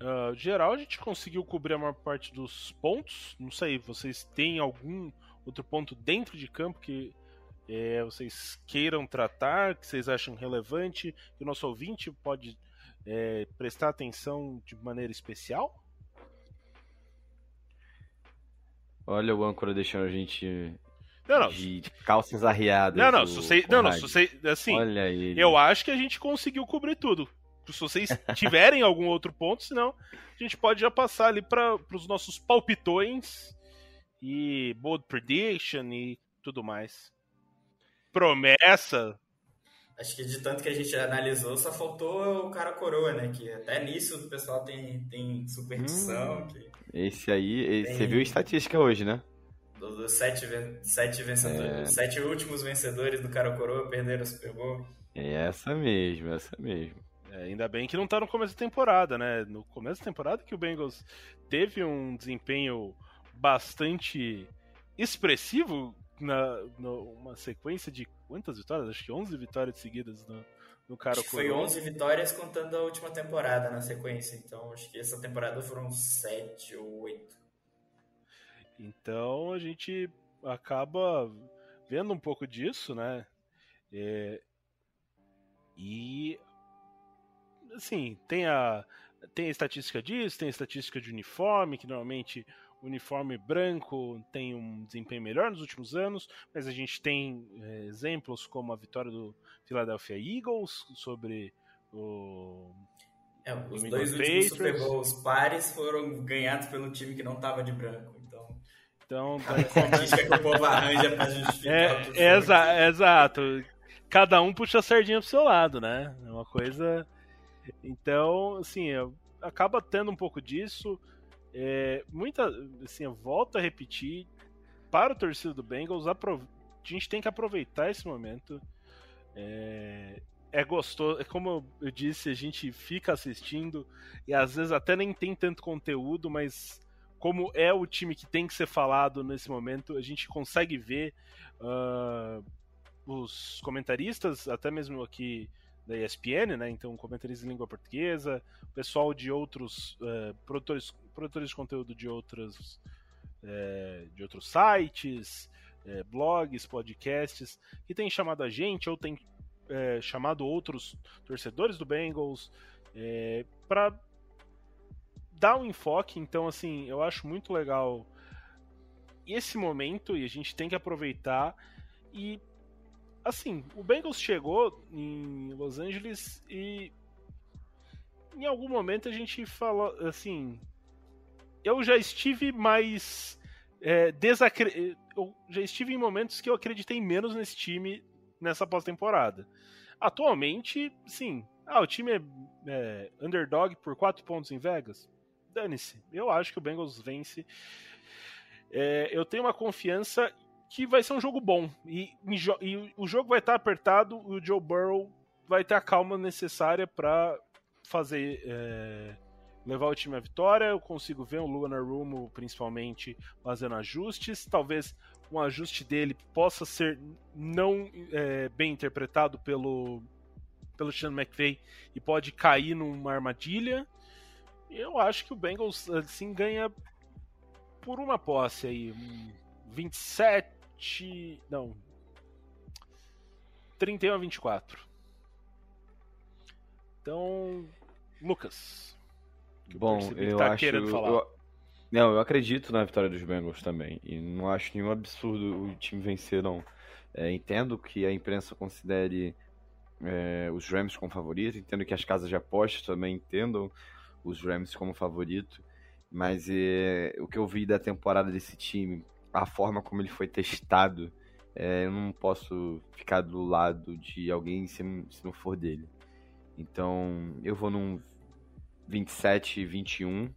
uh, geral, a gente conseguiu cobrir a maior parte dos pontos. Não sei, vocês têm algum outro ponto dentro de campo que é, vocês queiram tratar, que vocês acham relevante, que o nosso ouvinte pode é, prestar atenção de maneira especial? Olha o âncora deixando a gente não, não. de calças arriadas. Não, não, se você, não, não, se você, assim, Olha ele. eu acho que a gente conseguiu cobrir tudo. Se vocês tiverem algum outro ponto, senão a gente pode já passar ali para os nossos palpitões e bold prediction e tudo mais promessa. Acho que de tanto que a gente analisou, só faltou o cara coroa, né? Que até nisso o pessoal tem, tem superstição. Hum, que... Esse aí, tem... você viu a estatística hoje, né? Dos, sete, sete vencedores, é... sete últimos vencedores do cara coroa perderam o Super Bowl. É essa mesmo, essa mesmo. É, ainda bem que não tá no começo da temporada, né? No começo da temporada que o Bengals teve um desempenho bastante expressivo na, uma sequência de quantas vitórias? Acho que 11 vitórias seguidas no, no cara Foi 11 vitórias contando a última temporada na sequência, então acho que essa temporada foram 7 ou 8. Então a gente acaba vendo um pouco disso, né? É, e assim, tem a tem a estatística disso, tem a estatística de uniforme, que normalmente o uniforme branco tem um desempenho melhor nos últimos anos, mas a gente tem é, exemplos como a vitória do Philadelphia Eagles sobre o. É, os dois últimos Super Bowls pares foram ganhados pelo time que não estava de branco. Então, então a estatística que o povo arranja justificar. É, é exa exato. Cada um puxa a sardinha pro seu lado, né? É uma coisa. Então, assim, acaba tendo um pouco disso. É, muita, assim, eu volto a repetir, para o torcedor do Bengals, a gente tem que aproveitar esse momento. É, é gostoso, é como eu disse, a gente fica assistindo e às vezes até nem tem tanto conteúdo, mas como é o time que tem que ser falado nesse momento, a gente consegue ver uh, os comentaristas, até mesmo aqui da ESPN, né? Então, comentaristas em língua portuguesa, pessoal de outros uh, produtores produtores de conteúdo de outros, é, de outros sites, é, blogs, podcasts, que tem chamado a gente ou tem chamado outros torcedores do Bengals para dar um enfoque. Então, assim, eu acho muito legal esse momento e a gente tem que aproveitar. E, assim, o Bengals chegou em Los Angeles e em algum momento a gente falou, assim, eu já estive mais. É, desacre... Eu já estive em momentos que eu acreditei menos nesse time nessa pós-temporada. Atualmente, sim. Ah, o time é, é underdog por 4 pontos em Vegas? Dane-se. Eu acho que o Bengals vence. É, eu tenho uma confiança que vai ser um jogo bom. E, e o jogo vai estar apertado e o Joe Burrow vai ter a calma necessária para fazer é, levar o time à vitória. Eu consigo ver o Lunar Rumo, principalmente, fazendo ajustes. Talvez um ajuste dele possa ser não é, bem interpretado pelo, pelo Sean McVay e pode cair numa armadilha. Eu acho que o Bengals assim ganha por uma posse aí, 27, não, 31 a 24. Então, Lucas. Bom, que eu tá acho. querendo falar. eu- não, eu acredito na vitória dos Bengals também. E não acho nenhum absurdo o time vencer, não. É, entendo que a imprensa considere é, os Rams como favorito, entendo que as casas de apostas também entendam os Rams como favorito. Mas é, o que eu vi da temporada desse time, a forma como ele foi testado, é, eu não posso ficar do lado de alguém se, não- se não for dele. Então, eu vou num 27 e 21.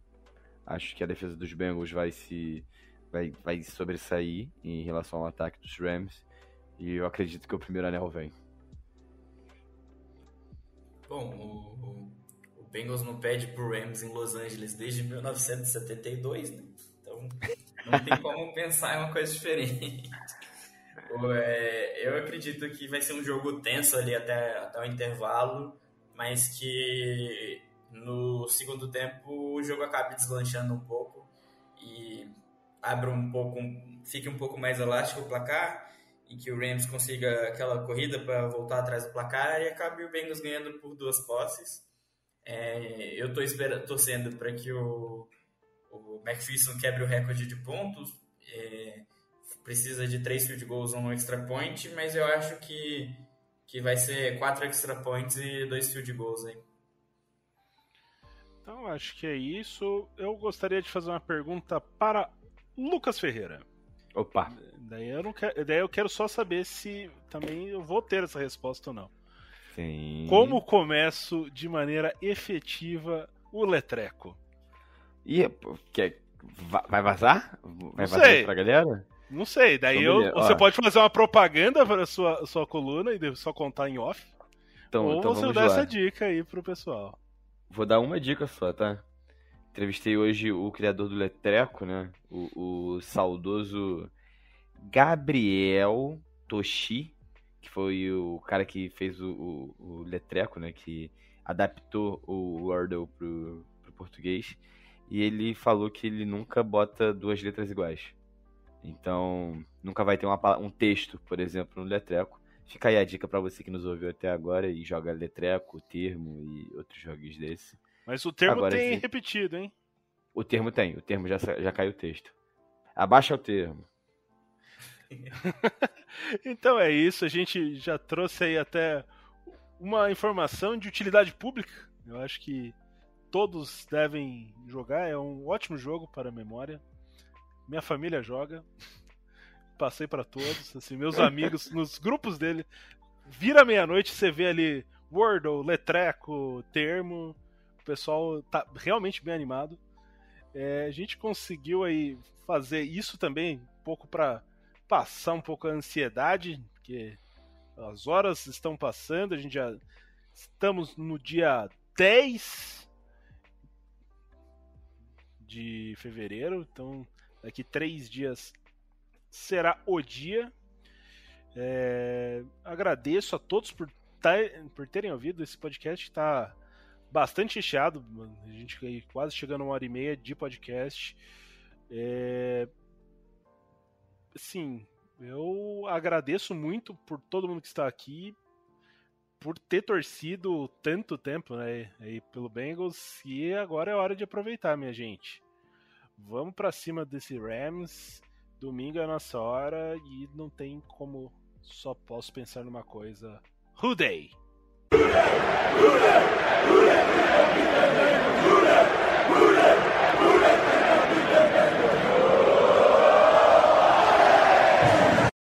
Acho que a defesa dos Bengals vai se vai, vai sobressair em relação ao ataque dos Rams. E eu acredito que o primeiro anel vem. Bom, o, o, Bengals não perde pro Rams em Los Angeles desde 1972, né? Então não tem como pensar em uma coisa diferente. É, eu acredito que vai ser um jogo tenso ali até, até o intervalo, mas que no segundo tempo o jogo acabe deslanchando um pouco e abra um pouco, fique um pouco mais elástico o placar e que o Rams consiga aquela corrida para voltar atrás do placar e acabe o Bengals ganhando por duas posses. É, eu estou torcendo para que o, o McPherson quebre o recorde de pontos. É, precisa de três field goals ou um extra point, mas eu acho que, que vai ser quatro extra points e dois field goals aí. Então, acho que é isso. Eu gostaria de fazer uma pergunta para Lucas Ferreira. Opa, Daí eu, não quero, daí eu quero só saber se também eu vou ter essa resposta ou não. sim. Como começo de maneira efetiva o Letreco? E, quer, va- vai vazar? Vai Não vazar sei. pra galera? Não sei, daí Então, eu, você pode fazer uma propaganda para a sua, sua coluna e só contar em off. Então, ou então você dá lá. essa dica aí pro pessoal. Vou dar uma dica só, tá? Entrevistei hoje o criador do Letreco, né? O, o saudoso Gabriel Toshi, que foi o cara que fez o, o, o Letreco, né? Que adaptou o Wordle pro, pro português. E ele falou que ele nunca bota duas letras iguais. Então, nunca vai ter uma um texto, por exemplo, no Letreco. Fica aí a dica pra você que nos ouviu até agora e joga Letreco, Termo e outros joguinhos desse. Mas o termo Agora tem sim. repetido, hein? O termo tem, o termo já, já caiu o texto. Abaixa o termo. Então é isso, a gente já trouxe aí até uma informação de utilidade pública. Eu acho que todos devem jogar, é um ótimo jogo para a memória. Minha família joga. Passei para todos, assim, meus amigos nos grupos dele. Vira meia-noite, você vê ali Wordle, Letreco, Termo. O pessoal tá realmente bem animado. É, a gente conseguiu aí fazer isso também um pouco para passar um pouco a ansiedade, porque as horas estão passando, a gente já estamos no dia 10 de fevereiro, então daqui três dias será o dia. É, agradeço a todos por, tá- por terem ouvido esse podcast, está bastante mano. a gente quase chegando a uma hora e meia de podcast. É, assim, eu agradeço muito por todo mundo que está aqui, por ter torcido tanto tempo né, aí pelo Bengals, e agora é hora de aproveitar, minha gente. Vamos pra cima desse Rams. Domingo é a nossa hora e não tem como só posso pensar numa coisa. Who Day? Hooray!